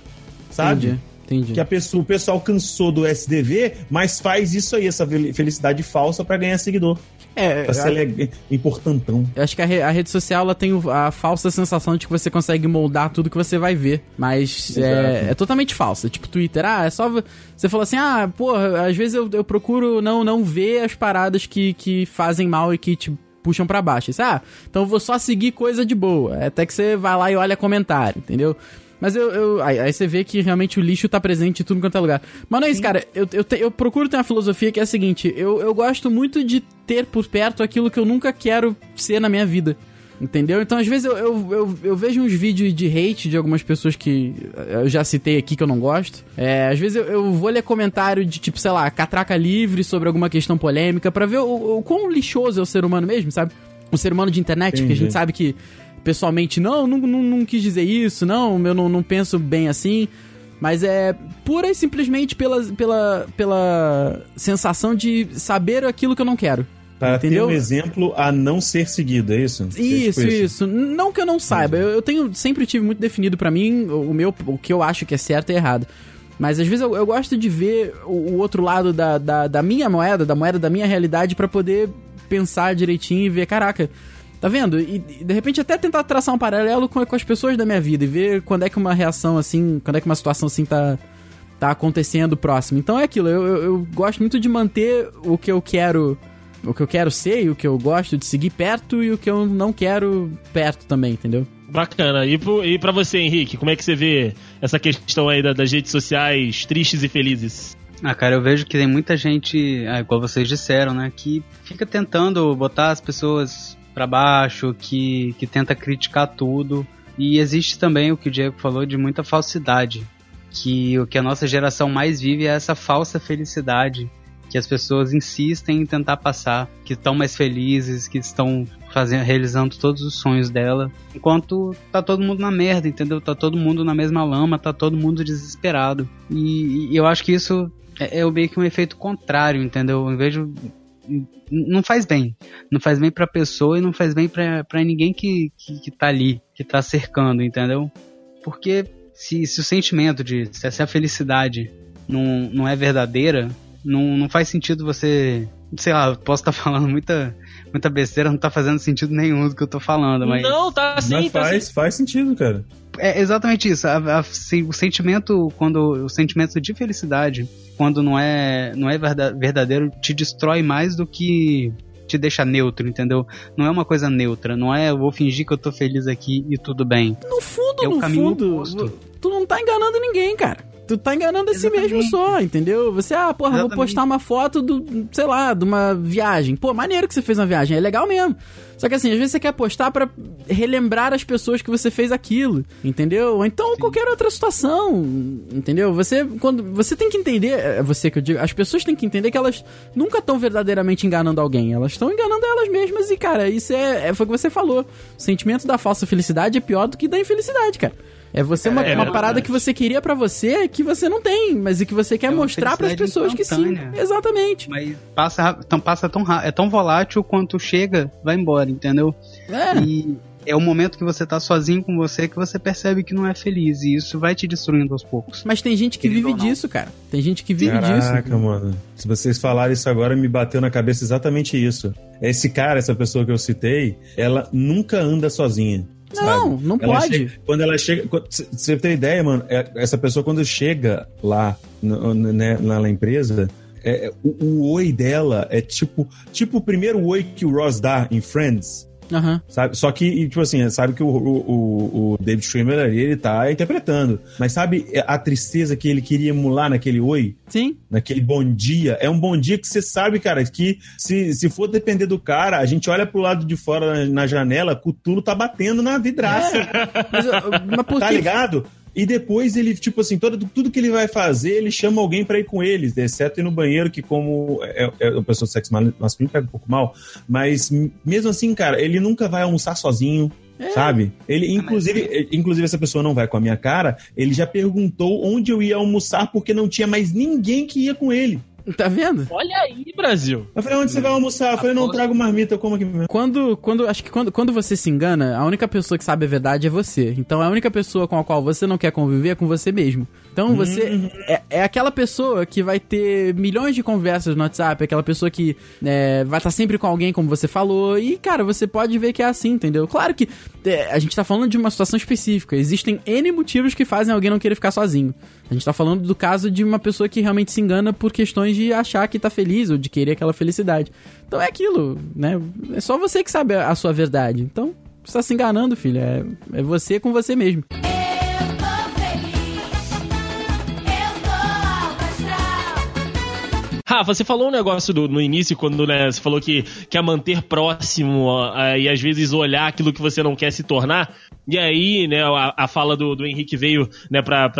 Sabe? Entendi. Entendi. Que a pessoa, o pessoal cansou do SDV, mas faz isso aí, essa fel- felicidade falsa pra ganhar seguidor. É, Pra ser importantão. Eu acho que a, re- a rede social ela tem a falsa sensação de que você consegue moldar tudo que você vai ver. Mas é, é totalmente falsa. Tipo, Twitter, ah, é só. Você fala assim, ah, porra, às vezes eu, eu procuro não, não ver as paradas que, que fazem mal e que te puxam pra baixo. Isso, ah, então eu vou só seguir coisa de boa. Até que você vai lá e olha comentário, entendeu? Mas eu, eu- aí, aí você vê que realmente o lixo tá presente em tudo quanto é lugar. Mas não é isso, cara. Eu, eu, te- eu procuro ter uma filosofia que é a seguinte: eu, eu gosto muito de ter por perto aquilo que eu nunca quero ser na minha vida. Entendeu? Então, às vezes, eu, eu, eu, eu vejo uns vídeos de hate de algumas pessoas que eu já citei aqui que eu não gosto. É, às vezes eu, eu vou ler comentário de, tipo, sei lá, catraca livre sobre alguma questão polêmica pra ver o, o quão lixoso é o ser humano mesmo, sabe? O ser humano de internet, que a Entendi. gente sabe que pessoalmente não, não, não, não quis dizer isso, não, eu não, não penso bem assim. Mas é pura e simplesmente pela, pela, pela sensação de saber aquilo que eu não quero. Para ter um exemplo a não ser seguido, é isso? Isso, É tipo isso, Não que eu não saiba. Eu, eu tenho sempre tive muito definido pra mim o meu, o que eu acho que é certo e errado. Mas às vezes eu, eu gosto de ver o, o outro lado da, da, da minha moeda, da moeda da minha realidade, pra poder pensar direitinho e ver, caraca, tá vendo? E, de repente até tentar traçar um paralelo com, com as pessoas da minha vida e ver quando é que uma reação assim, quando é que uma situação assim tá, tá acontecendo próximo. Então é aquilo, eu, eu, eu gosto muito de manter o que eu quero o que eu quero ser e o que eu gosto de seguir perto e o que eu não quero perto também, entendeu? Bacana. E, pro, e pra você, Henrique, como é que você vê essa questão aí da- das redes sociais tristes e felizes? Ah, cara, eu vejo que tem muita gente, ah, igual vocês disseram, né, que fica tentando botar as pessoas pra baixo, que, que tenta criticar tudo. E existe também o que o Diego falou de muita falsidade. Que o que a nossa geração mais vive é essa falsa felicidade que as pessoas insistem em tentar passar, que estão mais felizes, que estão fazendo, realizando todos os sonhos dela, enquanto tá todo mundo na merda, entendeu? Tá todo mundo na mesma lama, tá todo mundo desesperado. E, e eu acho que isso é, é meio que um efeito contrário, entendeu? Em vez de não faz bem. Não faz bem pra pessoa e não faz bem pra, pra ninguém que, que, que tá ali, que tá cercando, entendeu? Porque se, se o sentimento de. Se essa felicidade não, não é verdadeira, não, não faz sentido você. Sei lá, eu posso estar falando muita, muita besteira, não tá fazendo sentido nenhum do que eu tô falando, mas. Não, tá sim, Mas tá faz, sim. faz sentido, cara. É exatamente isso. A- a- se- o sentimento, quando o sentimento de felicidade, quando não é, não é verda- verdadeiro, te destrói mais do que te deixa neutro, entendeu? Não é uma coisa neutra. Não é eu vou fingir que eu tô feliz aqui e tudo bem. No fundo, É o no caminho fundo, oposto. tu não tá enganando ninguém, cara. Tu tá enganando a si mesmo só, entendeu? Você, ah, porra, vou Exatamente. postar uma foto do, sei lá, de uma viagem. Pô, maneiro que você fez uma viagem, é legal mesmo. Só que assim, às vezes você quer postar pra relembrar as pessoas que você fez aquilo, entendeu? Ou então qualquer outra situação, entendeu? Você, quando, você tem que entender, é você que eu digo, as pessoas têm que entender que elas nunca estão verdadeiramente enganando alguém. Elas estão enganando elas mesmas e, cara, isso é, é, foi o que você falou. O sentimento da falsa felicidade é pior do que da infelicidade, cara. É você uma, É, uma é parada verdade. que você queria pra você que você não tem, mas e que você quer É mostrar pras felicidade pessoas que sim. Exatamente. Mas passa, então passa tão rápido, é tão volátil quanto chega, vai embora, entendeu? É. E é o momento que você tá sozinho com você que você percebe que não é feliz. E isso vai te destruindo aos poucos. Mas tem gente que Querido vive disso, cara. Tem gente que vive Caraca, disso. mano. Se vocês falarem isso agora, me bateu na cabeça exatamente isso. Esse cara, essa pessoa que eu citei, ela nunca anda sozinha. Não, sabe? não Ela pode. chega- quando ela chega. quando- Você tem ideia, mano? é- Essa pessoa, quando chega lá no- né, na empresa. é- o, o oi dela é tipo tipo o primeiro oi que o Ross dá em Friends. Aham. Sabe? Só que, tipo assim, sabe que o, o, o- David Schwimmer ali, ele tá interpretando. Mas sabe a tristeza que ele queria emular naquele oi? Sim. naquele bom dia. É um bom dia que você sabe, cara, que se, se for depender do cara, a gente olha pro lado de fora na, na janela, Cutulo tá batendo na vidraça, Mas, eu- mas por tá ligado? E depois ele, tipo assim, todo, tudo que ele vai fazer, ele chama alguém pra ir com eles, exceto ir no banheiro, que como é, é uma pessoa de sexo ma- masculino pega um pouco mal, mas mesmo assim, cara, ele nunca vai almoçar sozinho. Sabe? Ele, inclusive, eh, inclusive, essa pessoa não vai com a minha cara. Ele já perguntou onde eu ia almoçar porque não tinha mais ninguém que ia com ele. Tá vendo? Olha aí, Brasil. Eu falei, onde você vai almoçar? Eu falei, não trago marmita, eu como aqui mesmo. Quando, quando, acho que quando, quando você se engana, a única pessoa que sabe a verdade é você. Então a única pessoa com a qual você não quer conviver é com você mesmo. Então você é, é aquela pessoa que vai ter milhões de conversas no WhatsApp, aquela pessoa que é, vai estar sempre com alguém, como você falou. E, cara, você pode ver que é assim, entendeu? Claro que é, a gente tá falando de uma situação específica. Existem N motivos que fazem alguém não querer ficar sozinho. A gente tá falando do caso de uma pessoa que realmente se engana por questões de achar que tá feliz ou de querer aquela felicidade. Então é aquilo, né? É só você que sabe a sua verdade. Então, você tá se enganando, filho. É, é você com você mesmo. Eu Rafa, você falou um negócio do- no início, quando né, você falou que quer manter próximo e às vezes olhar aquilo que você não quer se tornar. E aí, né, a, a fala do, do Henrique veio né, pra,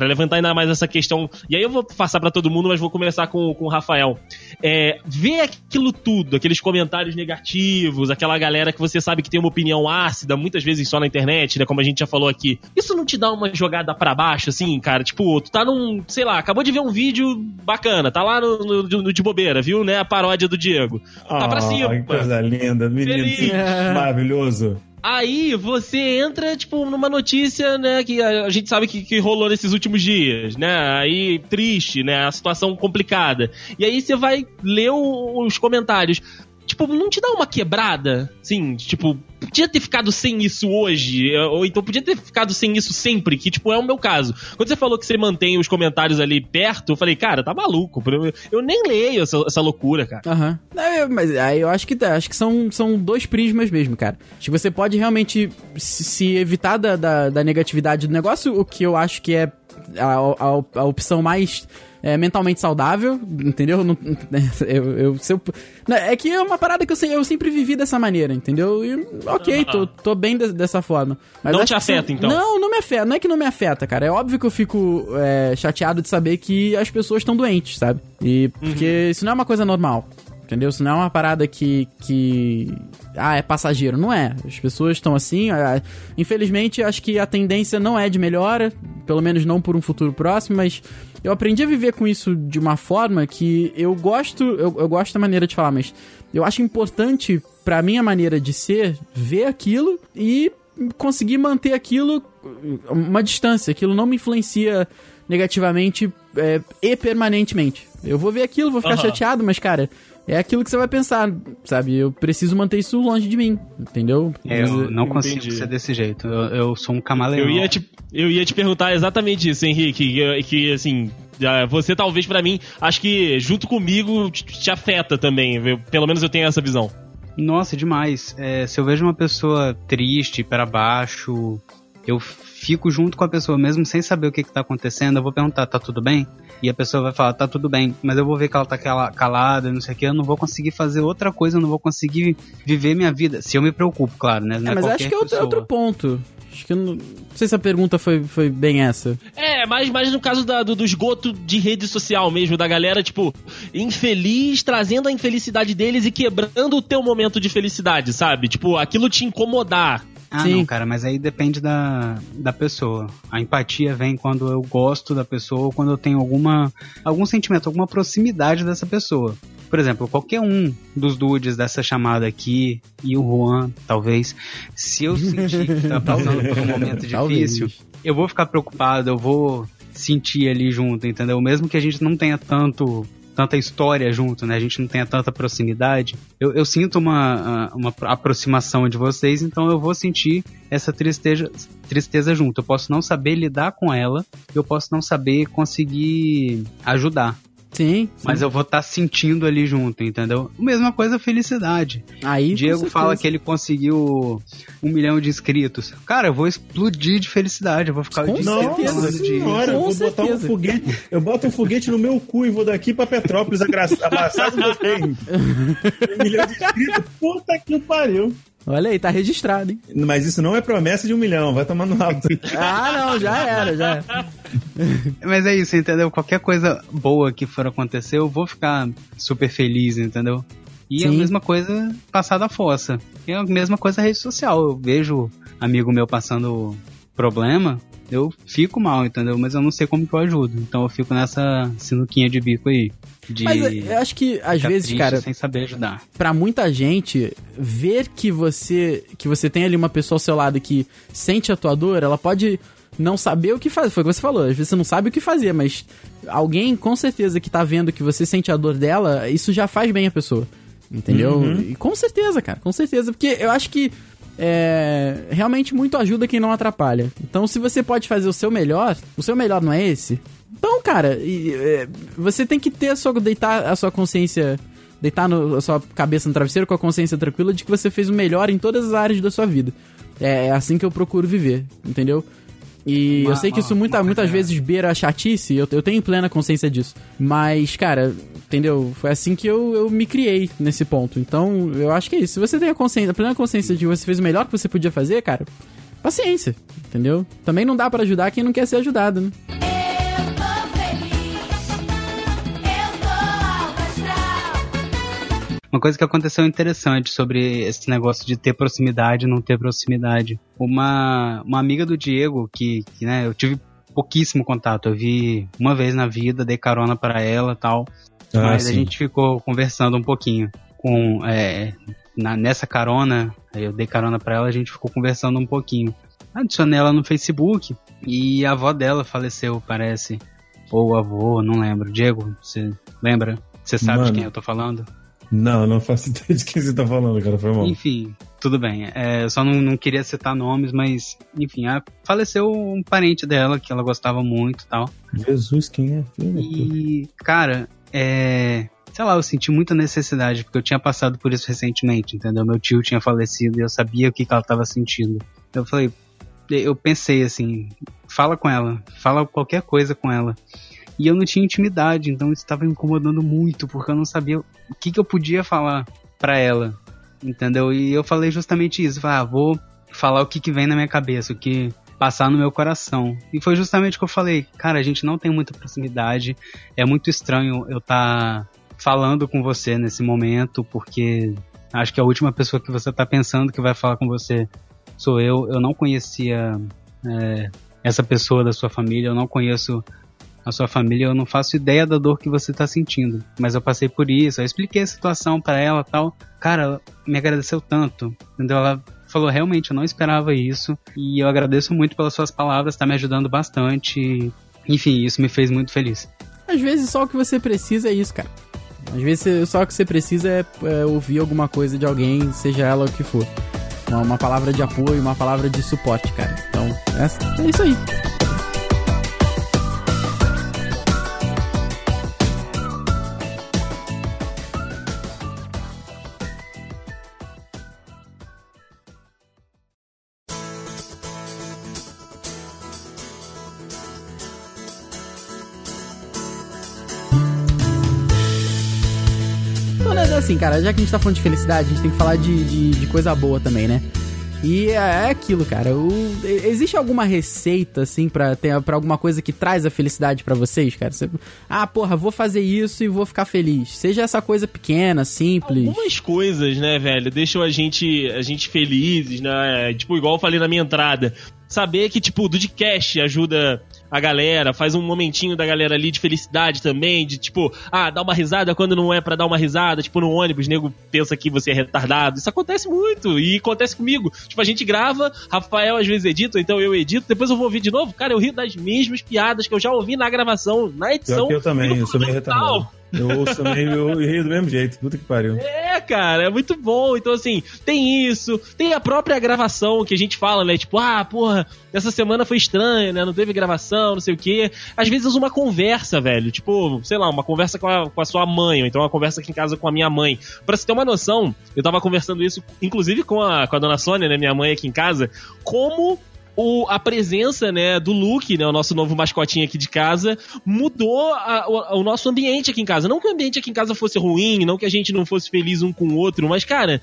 levantar ainda mais essa questão. E aí eu vou passar pra todo mundo, mas vou começar com, com o Rafael. É, ver aquilo tudo, aqueles comentários negativos, aquela galera que você sabe que tem uma opinião ácida, muitas vezes só na internet, né, como a gente já falou aqui. Isso não te dá uma jogada pra baixo, assim, cara? Tipo, tu tá num, sei lá, acabou de ver um vídeo bacana, tá lá no, no- no de bobeira, viu, né, a paródia do Diego. Tá pra Ah, cima. Que coisa linda, menino. Feliz. Maravilhoso. Aí você entra, tipo, numa notícia, né, que a a gente sabe que, que rolou nesses últimos dias, né? Aí triste, né? A situação complicada. E aí você vai ler o- os comentários. Tipo, não te dá uma quebrada? Sim, tipo, podia ter ficado sem isso hoje, eh, ou então podia ter ficado sem isso sempre, que, tipo, é o meu caso. Quando você falou que você mantém os comentários ali perto, eu falei, cara, tá maluco. Eu, nem leio essa, essa loucura, cara. Aham. Não, eu- Mas aí eu acho que tá- acho que são, são dois prismas mesmo, cara. Acho que você pode realmente se, se evitar da, da, da negatividade do negócio, o que eu acho que é a, a, a opção mais é, mentalmente saudável, entendeu? Não- eu, eu, eu- é que é uma parada que eu, eu sempre vivi dessa maneira, entendeu? E, ok, tô, tô bem de- dessa forma. Não te afeta, então? Não, não me afeta. Não é que não me afeta, cara. É óbvio que eu fico é, chateado de saber que as pessoas estão doentes, sabe? E porque isso não é uma coisa normal. Entendeu? Isso não é uma parada que. que. Ah, é passageiro. Não é. As pessoas estão assim. ah, Infelizmente, acho que a tendência não é de melhora. Pelo menos não por um futuro próximo, mas eu aprendi a viver com isso de uma forma que eu gosto. Eu, eu gosto da maneira de falar, mas eu acho importante, pra minha maneira de ser, ver aquilo e conseguir manter aquilo uma distância. Aquilo não me influencia negativamente é, e permanentemente. Eu vou ver aquilo, vou ficar Aham. chateado, mas, cara, é aquilo que você vai pensar, sabe? Eu preciso manter isso longe de mim, entendeu? É, eu não consigo Entendi. ser desse jeito. Eu, eu sou um camaleão. Eu ia, te, eu ia te perguntar exatamente isso, Henrique. Que, que, assim, já- você talvez pra mim, acho que junto comigo te, te afeta também. eu- pelo menos eu tenho essa visão. Nossa, demais. É, se eu vejo uma pessoa triste, para baixo, eu fico junto com a pessoa, mesmo sem saber o que, que tá acontecendo, eu vou perguntar, tá tudo bem? E a pessoa vai falar, tá tudo bem, mas eu vou ver que ela tá cala- calada, não sei o que, eu não vou conseguir fazer outra coisa, eu não vou conseguir viver minha vida. Se eu me preocupo, claro, né? Não É, mas qualquer acho que é outro, pessoa. outro ponto. Acho que eu não, não sei se a pergunta foi, foi bem essa. É, mas, mas no caso da- do, do esgoto de rede social mesmo, da galera, tipo, infeliz, trazendo a infelicidade deles e quebrando o teu momento de felicidade, sabe? Tipo, aquilo te incomodar. Ah, Sim. não, cara, mas aí depende da, da pessoa. A empatia vem quando eu gosto da pessoa ou quando eu tenho alguma algum sentimento, alguma proximidade dessa pessoa. Por exemplo, qualquer um dos dudes dessa chamada aqui e o Juan, talvez, se eu sentir que tá passando por um momento difícil, eu vou ficar preocupado, eu vou sentir ali junto, entendeu? Mesmo que a gente não tenha tanto tanta história junto, né? A gente não tenha tanta proximidade. Eu, eu sinto uma, ah, uma aproximação de vocês, então eu vou sentir essa tristeza, tristeza junto. Eu posso não saber lidar com ela, eu posso não saber conseguir ajudar. Sim. sim. Mas eu vou estar sentindo ali junto, entendeu? Mesma coisa, felicidade. Aí, Diego certeza. fala que ele conseguiu um milhão de inscritos. Cara, eu vou explodir de felicidade. Eu vou ficar Com de certeza. falando de- Senhora, eu Com vou botar um certeza. foguete. Eu boto um foguete no meu cu e vou daqui pra Petrópolis os meus bens. Um milhão de inscritos. Puta que pariu. Olha aí, tá registrado, hein? Mas isso não é promessa de um milhão, vai tomar no alto. Ah, não, já era, já era. Mas é isso, entendeu? Qualquer coisa boa que for acontecer, eu vou ficar super feliz, entendeu? E a Sim. mesma coisa passar da fossa. E a mesma coisa rede social. Eu vejo amigo meu passando problema, eu fico mal, entendeu? Mas eu não sei como que eu ajudo. Então eu fico nessa sinuquinha de bico aí. De Mas é, eu acho que, às vezes, cara, sem saber ajudar. Pra muita gente, ver que você que você tem ali uma pessoa ao seu lado que sente a tua dor, ela pode não saber o que fazer. Foi o que você falou, às vezes você não sabe o que fazer, mas alguém com certeza que tá vendo que você sente a dor dela, isso já faz bem a pessoa. Entendeu? E com certeza, cara, com certeza. Porque eu acho que é, realmente muito ajuda quem não atrapalha. Então, se você pode fazer o seu melhor, o seu melhor não é esse? Então, cara, e, é, você tem que ter a sua, deitar a sua consciência, deitar no- a sua cabeça no travesseiro com a consciência tranquila de que você fez o melhor em todas as áreas da sua vida. É, é assim que eu procuro viver, entendeu? E eu Uma- sei que isso muita, uma muitas vezes beira a chatice, eu, eu tenho plena consciência disso. Mas, cara, entendeu? Foi assim que eu, eu me criei nesse ponto. Então, eu acho que é isso. Se você tem a consciência, a plena consciência de que você fez o melhor que você podia fazer, cara, paciência, entendeu? Também não dá pra ajudar quem não quer ser ajudado, né? Uma coisa que aconteceu interessante sobre esse negócio de ter proximidade e não ter proximidade. Uma, uma amiga do Diego, que, que né, eu tive pouquíssimo contato. Eu vi uma vez na vida, dei carona pra ela tal. Ah, mas a sim. gente ficou conversando um pouquinho. Com, é, na- nessa carona, eu dei carona pra ela, a gente ficou conversando um pouquinho. Adicionei ela no Facebook e a avó dela faleceu, parece. Ou avô, não lembro. Diego, você lembra? Você sabe de Mano. quem eu tô falando? Não, não faço ideia de quem você tá falando, cara. Foi mal. Enfim, tudo bem. É, eu só não, não queria citar nomes, mas, enfim, a- faleceu um parente dela que ela gostava muito e tal. Jesus, quem é? Filho. E, cara, é. Sei lá, eu senti muita necessidade, porque eu tinha passado por isso recentemente, entendeu? Meu tio tinha falecido e eu sabia o que, que ela tava sentindo. Eu falei, eu pensei assim, fala com ela, fala qualquer coisa com ela. E eu não tinha intimidade, então isso estava me incomodando muito, porque eu não sabia o que, que eu podia falar pra ela, entendeu? E eu falei justamente isso, falei, ah, vou falar o que, que vem na minha cabeça, o que passar no meu coração. E foi justamente o que eu falei, cara, a gente não tem muita proximidade, é muito estranho eu estar falando com você nesse momento, porque acho que a última pessoa que você tá pensando que vai falar com você sou eu. Eu não conhecia é, essa pessoa da sua família, eu não conheço a sua família, eu não faço ideia da dor que você tá sentindo. Mas eu passei por isso, eu expliquei a situação para ela tal. Cara, me agradeceu tanto, entendeu? Ela falou, realmente, eu não esperava isso. E eu agradeço muito pelas suas palavras, tá me ajudando bastante. Enfim, isso me fez muito feliz. Às vezes só o que você precisa é isso, cara. Às vezes só o que você precisa é, é ouvir alguma coisa de alguém, seja ela o que for. Uma, uma palavra de apoio, uma palavra de suporte, cara. Então, é, é isso aí. Assim, cara, já que a gente tá falando de felicidade, a gente tem que falar de, de, de coisa boa também, né? E é é aquilo, cara. o- existe alguma receita, assim, pra, ter, pra alguma coisa que traz a felicidade pra vocês, cara? Você- ah, porra, vou fazer isso e vou ficar feliz. Seja essa coisa pequena, simples. Algumas coisas, né, velho, deixam a gente, a gente felizes, né? Tipo, igual eu falei na minha entrada. Saber que, tipo, o Dudcast ajuda a galera, faz um momentinho da galera ali de felicidade também, de tipo, ah, dar uma risada quando não é pra dar uma risada, tipo, no ônibus, nego pensa que você é retardado. Isso acontece muito e acontece comigo. Tipo, a gente grava, Rafael às vezes edita, então eu edito, depois eu vou ouvir de novo. Cara, eu rio das mesmas piadas que eu já ouvi na gravação, na Pior edição. que eu também, eu sou meio retardado. Eu ouço também, eu rio do mesmo jeito. Puta que pariu. É, cara, é muito bom. Então, assim, tem isso, tem a própria gravação que a gente fala, né? Tipo, ah, porra, essa semana foi estranha, né? Não teve gravação, não sei o quê. Às vezes uma conversa, velho. Tipo, sei lá, uma conversa com a, com a sua mãe, ou então uma conversa aqui em casa com a minha mãe. Pra você ter uma noção, eu tava conversando isso, inclusive com a, com a dona Sônia, né? Minha mãe aqui em casa, como. O, a presença né, do Luke, né, o nosso novo mascotinho aqui de casa, mudou a- o, o nosso ambiente aqui em casa. Não que o ambiente aqui em casa fosse ruim, não que a gente não fosse feliz um com o outro, mas, cara,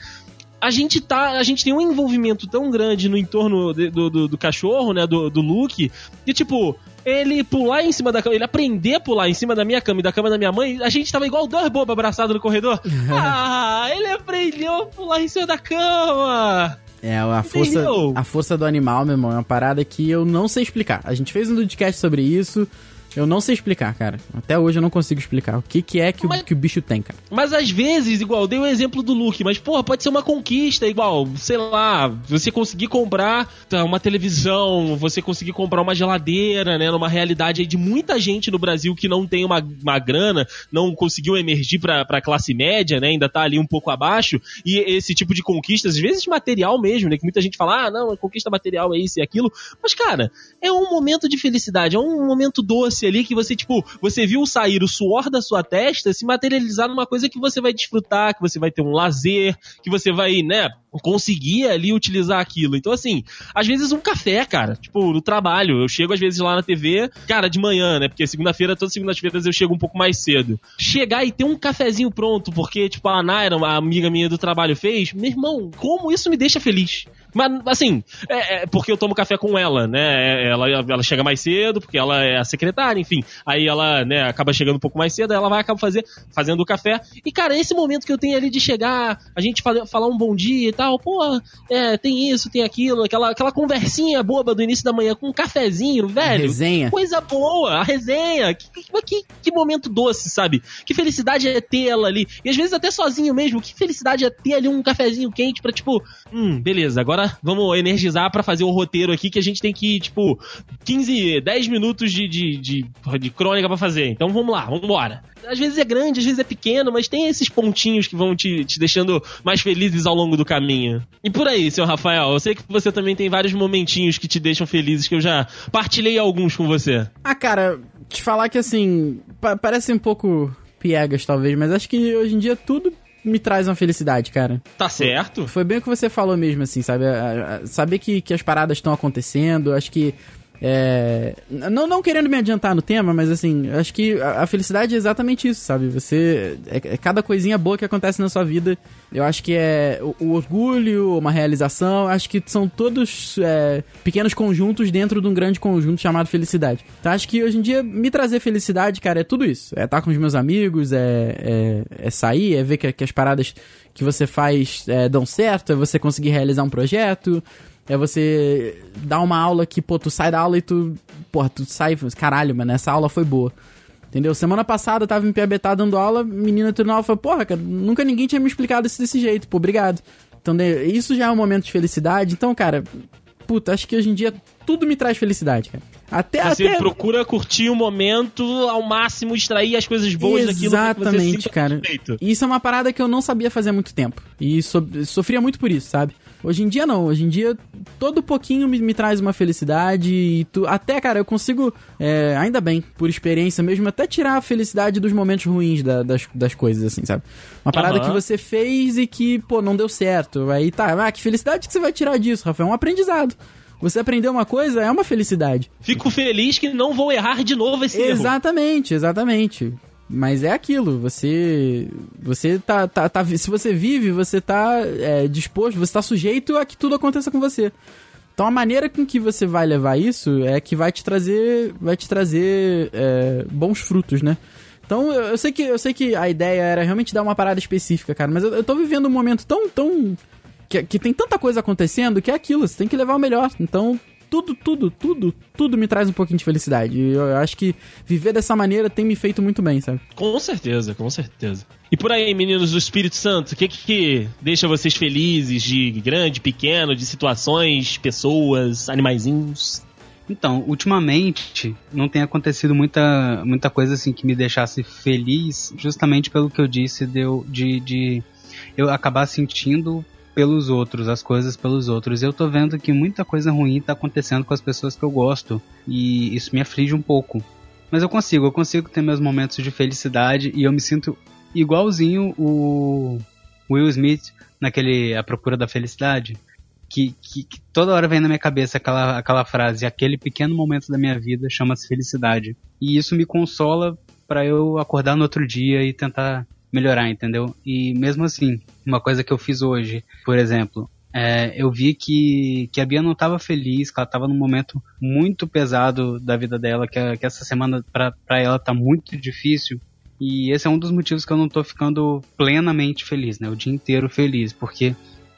a gente tá. A gente tem um envolvimento tão grande no entorno de- do, do, do cachorro, né? Do, do Luke, que, tipo, ele pular em cima da cama, ele aprender a pular em cima da minha cama e da cama da minha mãe, a gente tava igual dois bobos abraçados no corredor. ah, ele aprendeu a pular em cima da cama! É, a força, a força do animal, meu irmão, é uma parada que eu não sei explicar. A gente fez um podcast sobre isso. Eu não sei explicar, cara. Até hoje eu não consigo explicar. O que, que é que, Mas- o, que o bicho tem, cara? Mas às vezes, igual, eu dei o exemplo do Luke, mas, porra, pode ser uma conquista, igual, sei lá, você conseguir comprar tá, uma televisão, você conseguir comprar uma geladeira, né, numa realidade aí de muita gente no Brasil que não tem uma, uma grana, não conseguiu emergir pra, pra classe média, né, ainda tá ali um pouco abaixo, e esse tipo de conquistas, às vezes material mesmo, né, que muita gente fala, ah, não, a conquista material é isso e aquilo, mas, cara, é um momento de felicidade, é um momento doce ali que você, tipo, você viu sair o suor da sua testa se materializar numa coisa que você vai desfrutar, que você vai ter um lazer, que você vai, né, conseguia ali utilizar aquilo. Então, assim, às vezes um café, cara, tipo, no trabalho. Eu chego às vezes lá na TV, cara, de manhã, né? Porque segunda-feira, todas as segundas-feiras eu chego um pouco mais cedo. Chegar e ter um cafezinho pronto, porque, tipo, a Naira, a amiga minha do trabalho, fez, meu irmão, como isso me deixa feliz? Mas, assim, é, é porque eu tomo café com ela, né? Ela, ela chega mais cedo, porque ela é a secretária, enfim. Aí ela, né, acaba chegando um pouco mais cedo, ela vai acabar fazer, fazendo o café. E, cara, esse momento que eu tenho ali de chegar, a gente fala, falar um bom dia e tal, pô, é, tem isso, tem aquilo, aquela, aquela conversinha boba do início da manhã com um cafezinho, velho. resenha. Coisa boa, a resenha. Que, que, que, que momento doce, sabe? Que felicidade é ter ela ali. E às vezes até sozinho mesmo, que felicidade é ter ali um cafezinho quente pra, tipo, hum, beleza, agora vamos energizar pra fazer o roteiro aqui que a gente tem que, tipo, 15, 10 minutos de, de, de, de crônica pra fazer. Então vamos lá, vamos embora. Às vezes é grande, às vezes é pequeno, mas tem esses pontinhos que vão te, te deixando mais felizes ao longo do caminho. E por aí, seu Rafael, eu sei que você também tem vários momentinhos que te deixam felizes, que eu já partilhei alguns com você. Ah, cara, te falar que assim, pa- parece um pouco piegas talvez, mas acho que hoje em dia tudo me traz uma felicidade, cara. Tá certo? Foi bem o que você falou mesmo, assim, sabe? A- a- Saber que, que as paradas estão acontecendo, acho que. É, não, não querendo me adiantar no tema, mas assim, acho que a, a felicidade é exatamente isso, sabe? Você. É, é cada coisinha boa que acontece na sua vida. Eu acho que é o, o orgulho, uma realização, acho que são todos é, pequenos conjuntos dentro de um grande conjunto chamado felicidade. Então acho que hoje em dia me trazer felicidade, cara, é tudo isso. É estar com os meus amigos, é, é, é sair, é ver que, que as paradas que você faz é, dão certo, é você conseguir realizar um projeto, é você dar uma aula que, pô, tu sai da aula e tu, porra, tu sai, caralho, mano, essa aula foi boa. Entendeu? Semana passada eu tava em PBT dando aula, menina tudo aula falou, porra, cara, nunca ninguém tinha me explicado isso desse jeito, pô, obrigado. Então, né, isso já é um momento de felicidade. Então, cara, puta, acho que hoje em dia tudo me traz felicidade, cara. Até, Você até... procura curtir o momento ao máximo, extrair as coisas boas daquilo que você Exatamente, cara. E isso é uma parada que eu não sabia fazer há muito tempo. E so- sofria muito por isso, sabe? Hoje em dia não. Hoje em dia, todo pouquinho me, me traz uma felicidade. E tu, até, cara, eu consigo, é, ainda bem, por experiência mesmo, até tirar a felicidade dos momentos ruins da- das, das coisas, assim, sabe? Uma parada Aham. que você fez e que, pô, não deu certo. Aí tá, ah, que felicidade que você vai tirar disso, Rafael? É um aprendizado. Você aprendeu uma coisa, é uma felicidade. Fico feliz que não vou errar de novo esse erro. Exatamente, exatamente. Mas é aquilo, você. Você tá. tá, tá- se você vive, você tá é, disposto, você tá sujeito a que tudo aconteça com você. Então a maneira com que você vai levar isso é que vai te trazer. Vai te trazer é, bons frutos, né? Então eu, eu sei que, eu sei que a ideia era realmente dar uma parada específica, cara, mas eu, eu tô vivendo um momento tão. tão que, que tem tanta coisa acontecendo que é aquilo, você tem que levar o melhor. Então, tudo, tudo, tudo, tudo me traz um pouquinho de felicidade. E eu acho que viver dessa maneira tem me feito muito bem, sabe? Com certeza, com certeza. E por aí, meninos do Espírito Santo, o que, que deixa vocês felizes de grande, pequeno, de situações, pessoas, animaizinhos? Então, ultimamente não tem acontecido muita, muita coisa assim que me deixasse feliz, justamente pelo que eu disse de de, de eu acabar sentindo pelos outros, as coisas pelos outros. Eu tô vendo que muita coisa ruim tá acontecendo com as pessoas que eu gosto e isso me aflige um pouco. Mas eu consigo, eu consigo ter meus momentos de felicidade e eu me sinto igualzinho o Will Smith naquele A Procura da Felicidade. Que, que, que toda hora vem na minha cabeça aquela, aquela frase, aquele pequeno momento da minha vida chama-se felicidade. E isso me consola para eu acordar no outro dia e tentar melhorar, entendeu? E mesmo assim, uma coisa que eu fiz hoje, por exemplo, é, eu vi que, que a Bia não estava feliz, que ela estava num momento muito pesado da vida dela, que, que essa semana para ela tá muito difícil. E esse é um dos motivos que eu não tô ficando plenamente feliz, né? O dia inteiro feliz, porque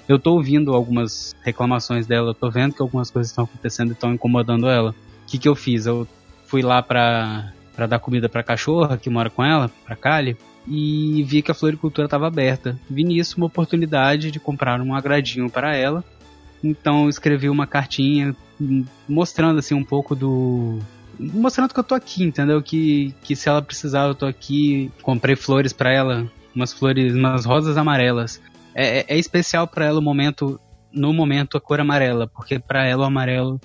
eu tô ouvindo algumas reclamações dela, eu tô vendo que algumas coisas estão acontecendo e estão incomodando ela. O que que eu fiz? Eu fui lá pra dar comida pra cachorra que mora com ela, pra Kali, e vi que a floricultura estava aberta. Vi nisso uma oportunidade de comprar um agradinho para ela. Então escrevi uma cartinha hum, mostrando assim um pouco do mostrando que eu tô aqui, entendeu? Que, que se ela precisar eu tô aqui. Comprei flores para ela, umas flores, umas rosas amarelas. É, é- é especial para ela o momento, no momento a cor amarela, porque para ela o amarelo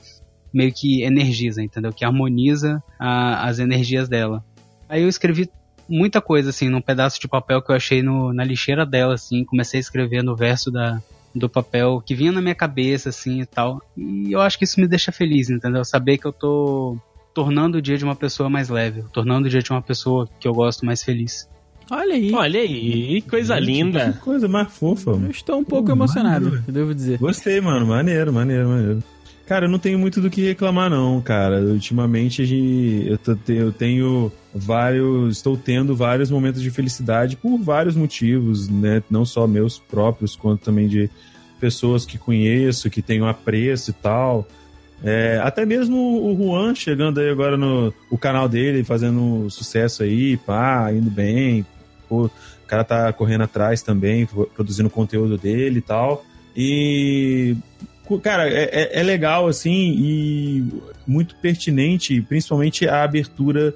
meio que energiza, entendeu? Que harmoniza a- as energias dela. Aí eu escrevi muita coisa assim num pedaço de papel que eu achei no, na lixeira dela, assim, comecei a escrever no verso da, do papel que vinha na minha cabeça, assim e tal. E eu acho que isso me deixa feliz, entendeu? Saber que eu tô tornando o dia de uma pessoa mais leve, tornando o dia de uma pessoa que eu gosto mais feliz. Olha aí. Olha aí, coisa Que linda. coisa mais fofa, Eu mano. estou um pouco Pô, emocionado, maneiro. eu devo dizer. Gostei, mano. Maneiro, maneiro, maneiro. Cara, eu não tenho muito do que reclamar, não, cara. Ultimamente gente- eu, eu tenho vários. Estou tendo vários momentos de felicidade por vários motivos, né? Não só meus próprios, quanto também de pessoas que conheço, que tenho apreço e tal. É, até mesmo o Juan chegando aí agora no o canal dele, fazendo sucesso aí, pá, indo bem. Pô, o cara tá correndo atrás também, produzindo conteúdo dele e tal. E cara, é, é- é legal, assim, e muito pertinente, principalmente a abertura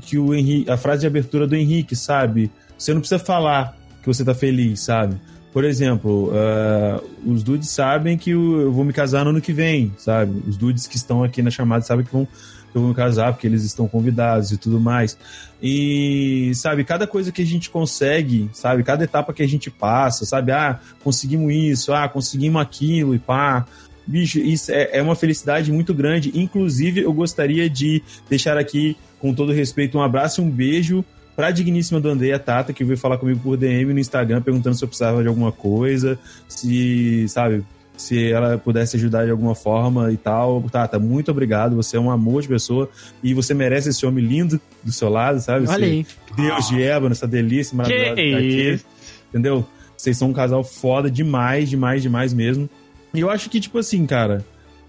que o Henrique, a frase de abertura do Henrique, sabe? Você não precisa falar que você tá feliz, sabe? Por exemplo, ah, os dudes sabem que eu vou me casar no ano que vem, sabe? Os dudes que estão aqui na chamada sabem que, vão, eu vou me casar, porque eles estão convidados e tudo mais. E, sabe, cada coisa que a gente consegue, sabe, cada etapa que a gente passa, sabe, ah, conseguimos isso, ah, conseguimos aquilo e pá. Bicho, isso é, é uma felicidade muito grande. Inclusive, eu gostaria de deixar aqui, com todo respeito, um abraço e um beijo pra digníssima do André, a Tata, que veio falar comigo por DM no Instagram, perguntando se eu precisava de alguma coisa, se, sabe, se ela pudesse ajudar de alguma forma e tal. Tata, muito obrigado, você é um amor de pessoa e você merece esse homem lindo do seu lado, sabe? Olha aí. Deus de ébano, essa delícia maravilhosa Que tá aqui. Entendeu? Vocês são um casal foda demais, demais, demais mesmo. E eu acho que, tipo assim, cara,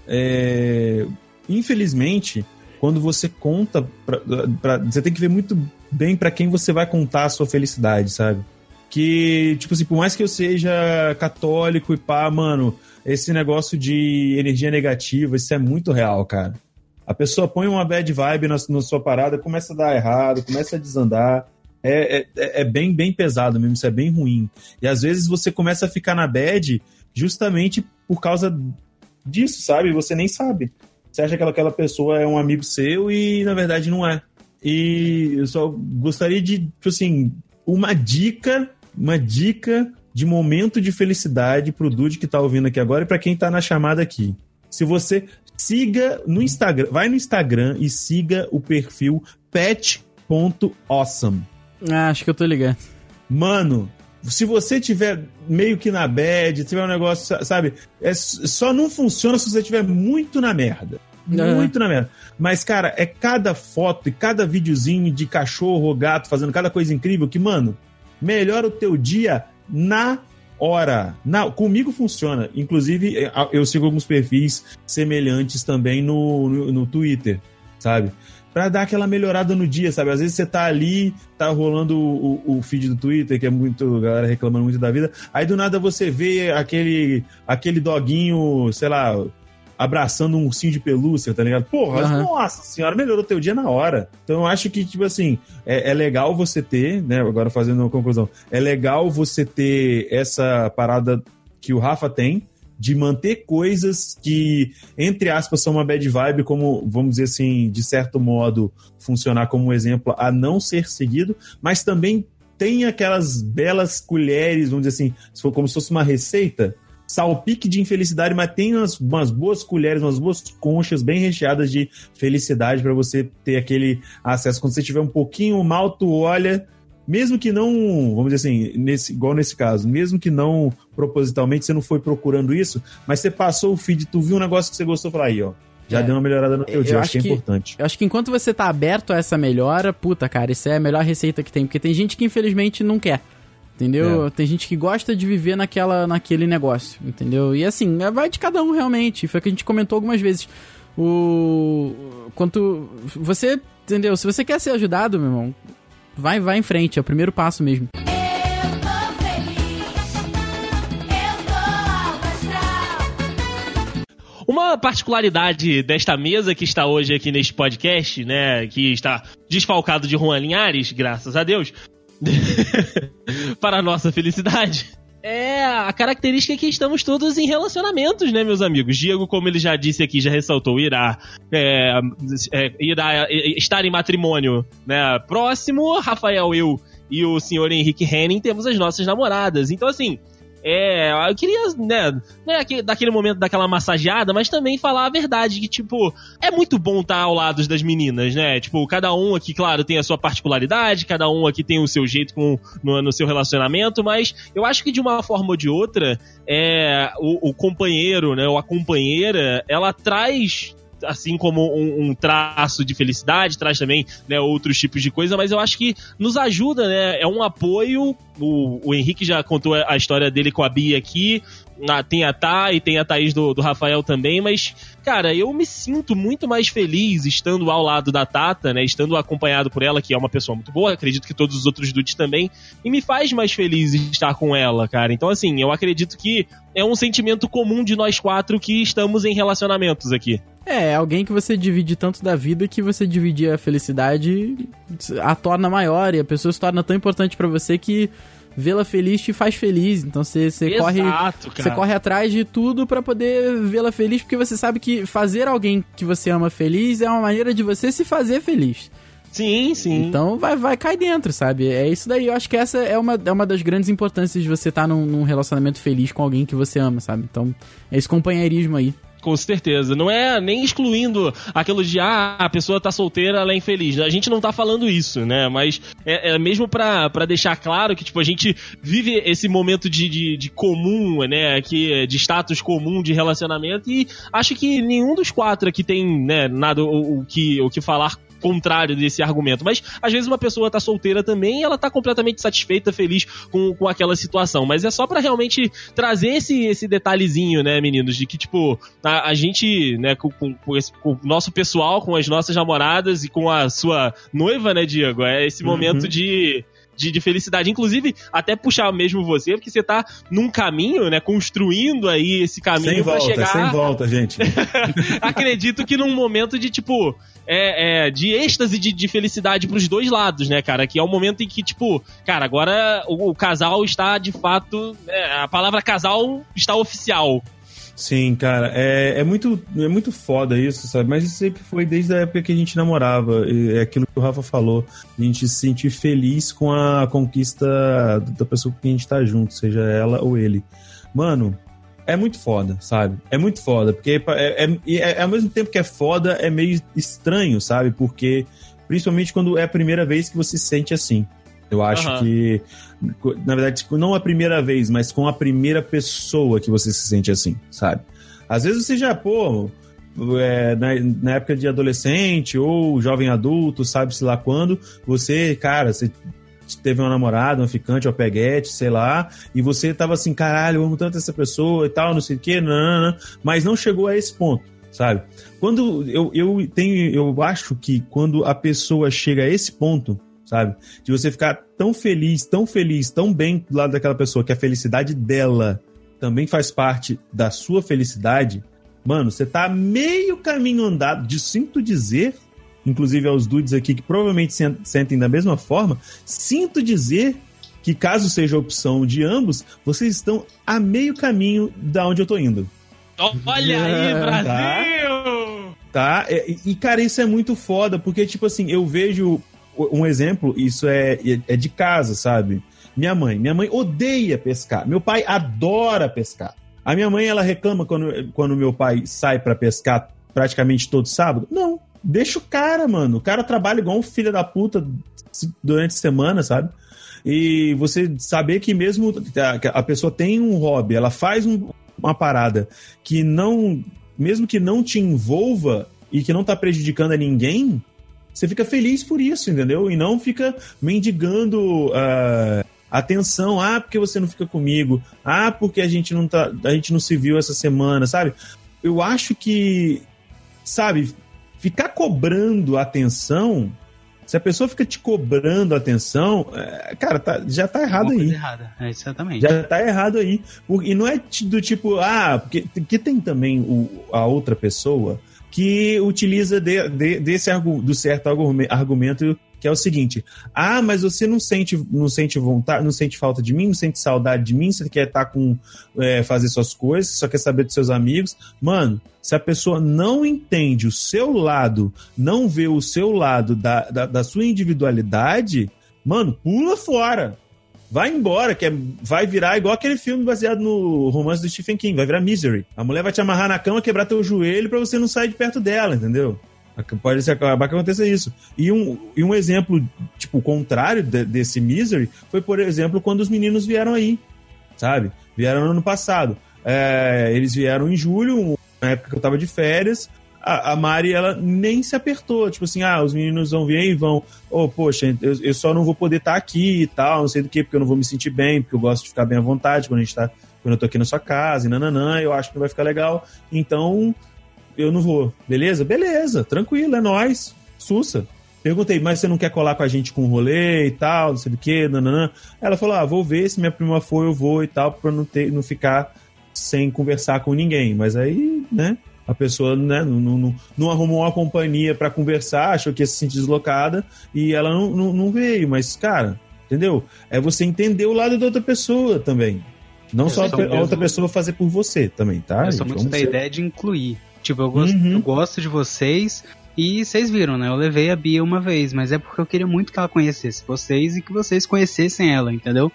é... infelizmente, quando você conta, pra, pra- você tem que ver muito bem pra quem você vai contar a sua felicidade, sabe? Que, tipo assim, por mais que eu seja católico e pá, mano, esse negócio de energia negativa, isso é muito real, cara. A pessoa põe uma bad vibe na, na sua parada, começa a dar errado, começa a desandar. É, é, é bem, bem pesado mesmo, isso é bem ruim. E às vezes você começa a ficar na bad justamente por causa disso, sabe? Você nem sabe. Você acha que aquela pessoa é um amigo seu e na verdade não é. E eu só gostaria de, tipo assim, uma dica, uma dica de momento de felicidade pro Dude que tá ouvindo aqui agora e pra quem tá na chamada aqui. Se você siga no Instagram, vai no Instagram e siga o perfil pet.awesome. Ah, acho que eu tô ligado. Mano, se você tiver meio que na bad, tiver um negócio, sa- sabe? É, só não funciona se você tiver muito na merda. É. Muito na merda. Mas, cara, é cada foto e cada videozinho de cachorro ou gato fazendo cada coisa incrível que, mano, melhora o teu dia na hora. Na, comigo funciona. Inclusive, é, eu sigo alguns perfis semelhantes também no, no, no Twitter, sabe? Pra dar aquela melhorada no dia, sabe? Às vezes você tá ali, tá rolando o, o- o feed do Twitter, que é muito, galera reclamando muito da vida. Aí do nada você vê aquele, aquele doguinho, sei lá, abraçando um ursinho de pelúcia, tá ligado? Porra, Aham. nossa senhora, melhorou teu dia na hora. Então eu acho que, tipo assim, é, é legal você ter, né? Agora fazendo uma conclusão, é legal você ter essa parada que o Rafa tem, de manter coisas que, entre aspas, são uma bad vibe, como, vamos dizer assim, de certo modo, funcionar como um exemplo a não ser seguido, mas também tem aquelas belas colheres, vamos dizer assim, se for como se fosse uma receita, salpique de infelicidade, mas tem umas, umas boas colheres, umas boas conchas bem recheadas de felicidade para você ter aquele acesso. Quando você tiver um pouquinho mal, tu olha, mesmo que não, vamos dizer assim, nesse, igual nesse caso, mesmo que não propositalmente, você não foi procurando isso, mas você passou o feed, tu viu um negócio que você gostou, fala aí, ó, já É. deu uma melhorada no teu Eu dia, acho acho que é importante. Eu acho que enquanto você tá aberto a essa melhora, puta, cara, isso é a melhor receita que tem. Porque tem gente que infelizmente não quer. Entendeu? É. Tem gente que gosta de viver naquela, naquele negócio, entendeu? E assim, é- vai de cada um realmente. Foi o que a gente comentou algumas vezes. O. Quanto. Você. Entendeu? Se você quer ser ajudado, meu irmão, vai, vai em frente, é o primeiro passo mesmo. Uma particularidade desta mesa que está hoje aqui neste podcast, né, que está desfalcado de Juan Linhares, graças a Deus, para nossa felicidade, é a característica que estamos todos em relacionamentos, né, meus amigos? Diego, como ele já disse aqui, já ressaltou, irá, é, é, irá é, estar em matrimônio né, próximo. Rafael, eu e o senhor Henrique Henning temos as nossas namoradas. Então, assim, É, eu queria, né, é aquele- daquele momento daquela massageada, mas também falar a verdade, que, tipo, é muito bom estar ao lado das meninas, né? Tipo, cada um aqui, claro, tem a sua particularidade, cada um aqui tem o seu jeito com, no, no seu relacionamento, mas eu acho que de uma forma ou de outra, é, o, o companheiro, né, ou a companheira, ela traz assim como um, um traço de felicidade, traz também né, outros tipos de coisa, mas eu acho que nos ajuda, né? É um apoio. O, o Henrique já contou a história dele com a Bia aqui. Ah, tem a Thay, tem a Thaís do, do Rafael também, mas, cara, eu me sinto muito mais feliz estando ao lado da Tata, né? Estando acompanhado por ela, que é uma pessoa muito boa, acredito que todos os outros dudes também, e me faz mais feliz estar com ela, cara. Então, assim, eu acredito que é um sentimento comum de nós quatro que estamos em relacionamentos aqui. É, alguém que você divide tanto da vida que você dividir a felicidade a torna maior e a pessoa se torna tão importante pra você que vê-la feliz te faz feliz. Então você, você corre. Exato, Você cara. corre atrás de tudo pra poder vê-la feliz, porque você sabe que fazer alguém que você ama feliz é uma maneira de você se fazer feliz. Sim, sim. Então vai, vai cair dentro, sabe? É isso daí. Eu acho que essa é uma, é uma das grandes importâncias de você estar num, num relacionamento feliz com alguém que você ama, sabe? Então, é esse companheirismo aí. Com certeza. Não é nem excluindo aquilo de, ah, a pessoa tá solteira, ela é infeliz. A gente não tá falando isso, né? Mas é, é mesmo pra, deixar claro que, tipo, a gente vive esse momento de, de, de comum, né? Que, de status comum de relacionamento e acho que nenhum dos quatro aqui tem, né, nada o, o que, o que falar contrário desse argumento. Mas às vezes uma pessoa tá solteira também e ela tá completamente satisfeita, feliz com, com aquela situação. Mas é só pra realmente trazer esse, esse detalhezinho, né, meninos? De que, tipo, a, a gente, né, com, com, esse- com o nosso pessoal, com as nossas namoradas e com a sua noiva, né, Diego? É esse momento de. De, de felicidade. Inclusive, até puxar mesmo você, porque você tá num caminho, né? Construindo aí esse caminho Sem volta, chegar sem volta, gente. acredito que num momento de, tipo, é, é, de êxtase de, de felicidade pros dois lados, né, cara? Que é o momento em que, tipo, cara, agora o, o casal está de fato. é, a palavra casal está oficial. Sim, cara, é, é, muito, é muito foda isso, sabe? Mas isso sempre foi desde a época que a gente namorava. É aquilo que o Rafa falou. A gente se sentir feliz com a conquista da pessoa com quem a gente tá junto, seja ela ou ele. Mano, é muito foda, sabe? É muito foda. Porque é, é- e é- ao mesmo tempo que é foda, é meio estranho, sabe? Porque, principalmente quando é a primeira vez que você se sente assim. Eu acho que, na verdade, tipo, não a primeira vez, mas com a primeira pessoa que você se sente assim, sabe? Às vezes você já, pô, é, na, na época de adolescente ou jovem adulto, sabe-se lá quando, você, cara, você teve uma namorada, uma ficante, uma peguete, sei lá, e você tava assim, caralho, eu amo tanto essa pessoa e tal, não sei o quê, não, não, não, mas não chegou a esse ponto, sabe? Quando eu, eu tenho, eu acho que quando a pessoa chega a esse ponto, sabe? De você ficar tão feliz, tão feliz, tão bem do lado daquela pessoa, que a felicidade dela também faz parte da sua felicidade, mano, você tá meio caminho andado, de sinto dizer, inclusive aos dudes aqui que provavelmente sen- sentem da mesma forma, sinto dizer que caso seja a opção de ambos, vocês estão a meio caminho da onde eu tô indo. Olha aí, Tá. Brasil! Tá? E, e, cara, isso é muito foda, porque, tipo assim, eu vejo um exemplo, isso é, é de casa, sabe? Minha mãe. Minha mãe odeia pescar. Meu pai adora pescar. A minha mãe, ela reclama quando, quando meu pai sai pra pescar praticamente todo sábado. Não, deixa o cara, mano. O cara trabalha igual um filho da puta durante a semana, sabe? E você saber que mesmo a pessoa tem um hobby, ela faz um- uma parada que não, mesmo que não te envolva e que não tá prejudicando a ninguém, você fica feliz por isso, entendeu? E não fica mendigando ah, atenção. Ah, porque você não fica comigo? Ah, porque a gente não tá, a gente não se viu essa semana, sabe? Eu acho que, sabe, ficar cobrando atenção. Se a pessoa fica te cobrando atenção, é, cara, tá- já tá errado Alguma aí. errada. É, exatamente. Já tá errado aí. E não é do tipo, ah, porque que tem também o, a outra pessoa que utiliza de- de- desse do certo argume- argumento que é o seguinte: ah, mas você não sente, não sente vontade, não sente falta de mim, não sente saudade de mim, você quer estar com é, fazer suas coisas, só quer saber dos seus amigos. Mano, se a pessoa não entende o seu lado, não vê o seu lado da, da, da sua individualidade, mano, pula fora Vai embora, que é- vai virar igual aquele filme baseado no romance do Stephen King, vai virar Misery. A mulher vai te amarrar na cama, quebrar teu joelho pra você não sair de perto dela, entendeu? Pode acabar que aconteça isso. E um, e um exemplo, tipo, contrário de- desse Misery foi, por exemplo, quando os meninos vieram aí, sabe? Vieram no ano passado. É, eles vieram em julho, na época que eu tava de férias. A, a Mari, ela nem se apertou. Tipo assim, ah, os meninos vão vir e vão. Oh, poxa, eu, eu só não vou poder estar aqui e tal, não sei do que, porque eu não vou me sentir bem, porque eu gosto de ficar bem à vontade quando a gente tá. Quando eu tô aqui na sua casa, e nananã, eu acho que não vai ficar legal. Então, eu não vou. Beleza? Beleza, tranquilo, é nóis. Sussa. Perguntei, mas você não quer colar com a gente com um rolê e tal, não sei do que, nananã. Ela falou, ah, vou ver, se minha prima for, eu vou e tal, pra não, ter, não ficar sem conversar com ninguém. Mas aí, né, a pessoa né, não, não, não- arrumou uma companhia pra conversar, achou que ia se sentir deslocada e ela não, não, não veio. Mas, cara, entendeu? É você entender o lado da outra pessoa também. Não Eu só a, mesmo. outra pessoa fazer por você também, tá? eu sou muito Vamos da ser- ideia de incluir. Tipo, eu gosto, Uhum. eu gosto de vocês e vocês viram, né? Eu levei a Bia uma vez, mas é porque eu queria muito que ela conhecesse vocês e que vocês conhecessem ela, entendeu?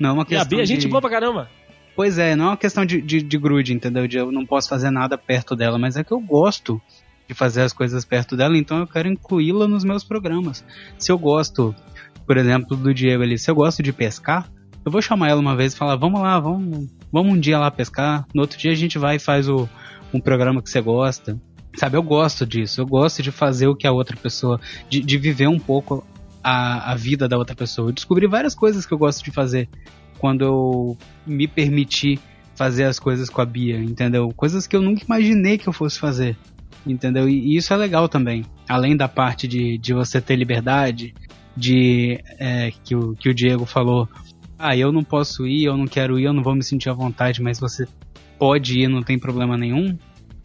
Não é uma E a questão Bia, de... gente boa pra caramba. Pois é, não é uma questão de, de, de grude, entendeu? De eu não posso fazer nada perto dela, mas é que eu gosto de fazer as coisas perto dela, então eu quero incluí-la nos meus programas. Se eu gosto, por exemplo, do Diego ali, se eu gosto de pescar, eu vou chamar ela uma vez e falar, vamos lá, vamos, vamos um dia lá pescar, no outro dia a gente vai e faz o, um programa que você gosta. Sabe, eu gosto disso, eu gosto de fazer o que a outra pessoa, de, de viver um pouco a, a vida da outra pessoa. Eu descobri várias coisas que eu gosto de fazer quando eu me permiti fazer as coisas com a Bia, entendeu? Coisas que eu nunca imaginei que eu fosse fazer, entendeu? E, e isso é legal também. Além da parte de, de você ter liberdade, de é, que, o, que o Diego falou, ah, eu não posso ir, eu não quero ir, eu não vou me sentir à vontade, mas você pode ir, não tem problema nenhum,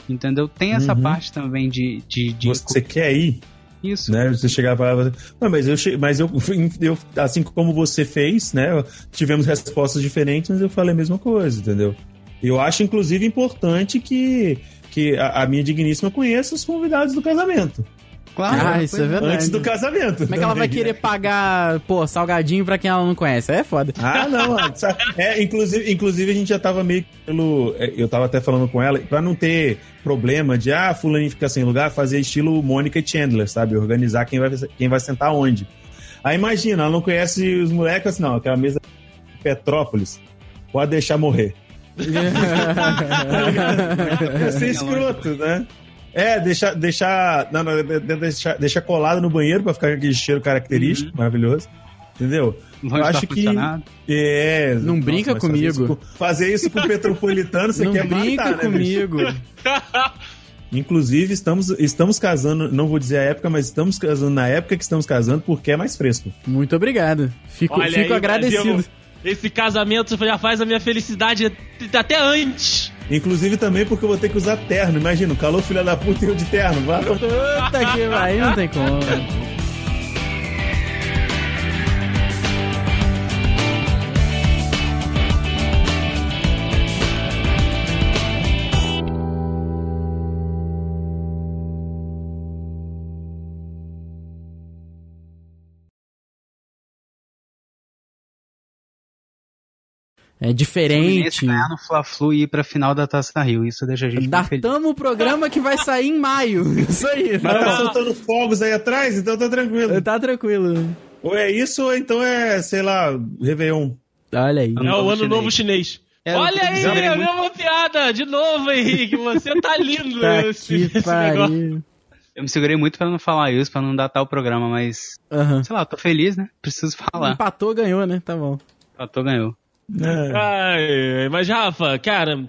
entendeu? Tem essa Uhum. parte também de... de, de Você quer ir? Isso. né? Você chegar para não, mas eu, mas eu, eu, assim como você fez, né? Tivemos respostas diferentes, mas eu falei a mesma coisa, entendeu? Eu acho, inclusive, importante que, que a, a minha digníssima conheça os convidados do casamento. Claro, Ah, isso é verdade. Antes do casamento. Como é que ela vai querer pagar, pô, salgadinho pra quem ela não conhece? É foda. Ah, não. É, inclusive, inclusive, a gente já tava meio que pelo. é, Eu tava até falando com ela, pra não ter problema de, ah, fulaninho fica sem lugar, fazer estilo Mônica e Chandler, sabe? Organizar quem vai, quem vai sentar onde. Aí imagina, ela não conhece os moleques, assim, não, aquela mesa de Petrópolis. Pode deixar morrer. Ia ser escroto, né? É, deixar, deixar, não, não, de- de- deixar, deixar colado no banheiro pra ficar com aquele cheiro característico, maravilhoso. Entendeu? Longe Eu acho que-. É. Não brinca mas fazer comigo. isso com- Fazer isso com o Petropolitano, você não quer brinca matar, né, comigo. Inclusive, estamos, estamos casando, não vou dizer a época, mas estamos casando na época que estamos casando porque é mais fresco. Muito obrigado. Fico, Olha fico aí, agradecido. Brasil. Esse casamento já faz a minha felicidade até antes. Inclusive também porque eu vou ter que usar terno. Imagina, o calor filha da puta e eu de terno. Vai. Puta que vai, não tem como. É diferente. ganhar no Fla-Flu e ir pra final da Taça Rio. Isso deixa a gente. Datamos o programa que vai sair em maio. Isso aí. Mas tá soltando fogos aí atrás, então tá tranquilo. Tá tranquilo. Ou é isso, ou então é, sei lá, Réveillon. Olha aí. É o novo ano chinês. novo chinês. É, Olha aí, a muito- mesma piada. De novo, Henrique. Você tá lindo Tá esse, que esse negócio. pariu. Eu me segurei muito pra não falar isso, pra não datar o programa, mas. Aham. Sei lá, tô feliz, né? Preciso falar. Empatou, ganhou, né? Tá bom. Patou ganhou. É. Ai, mas Rafa, cara,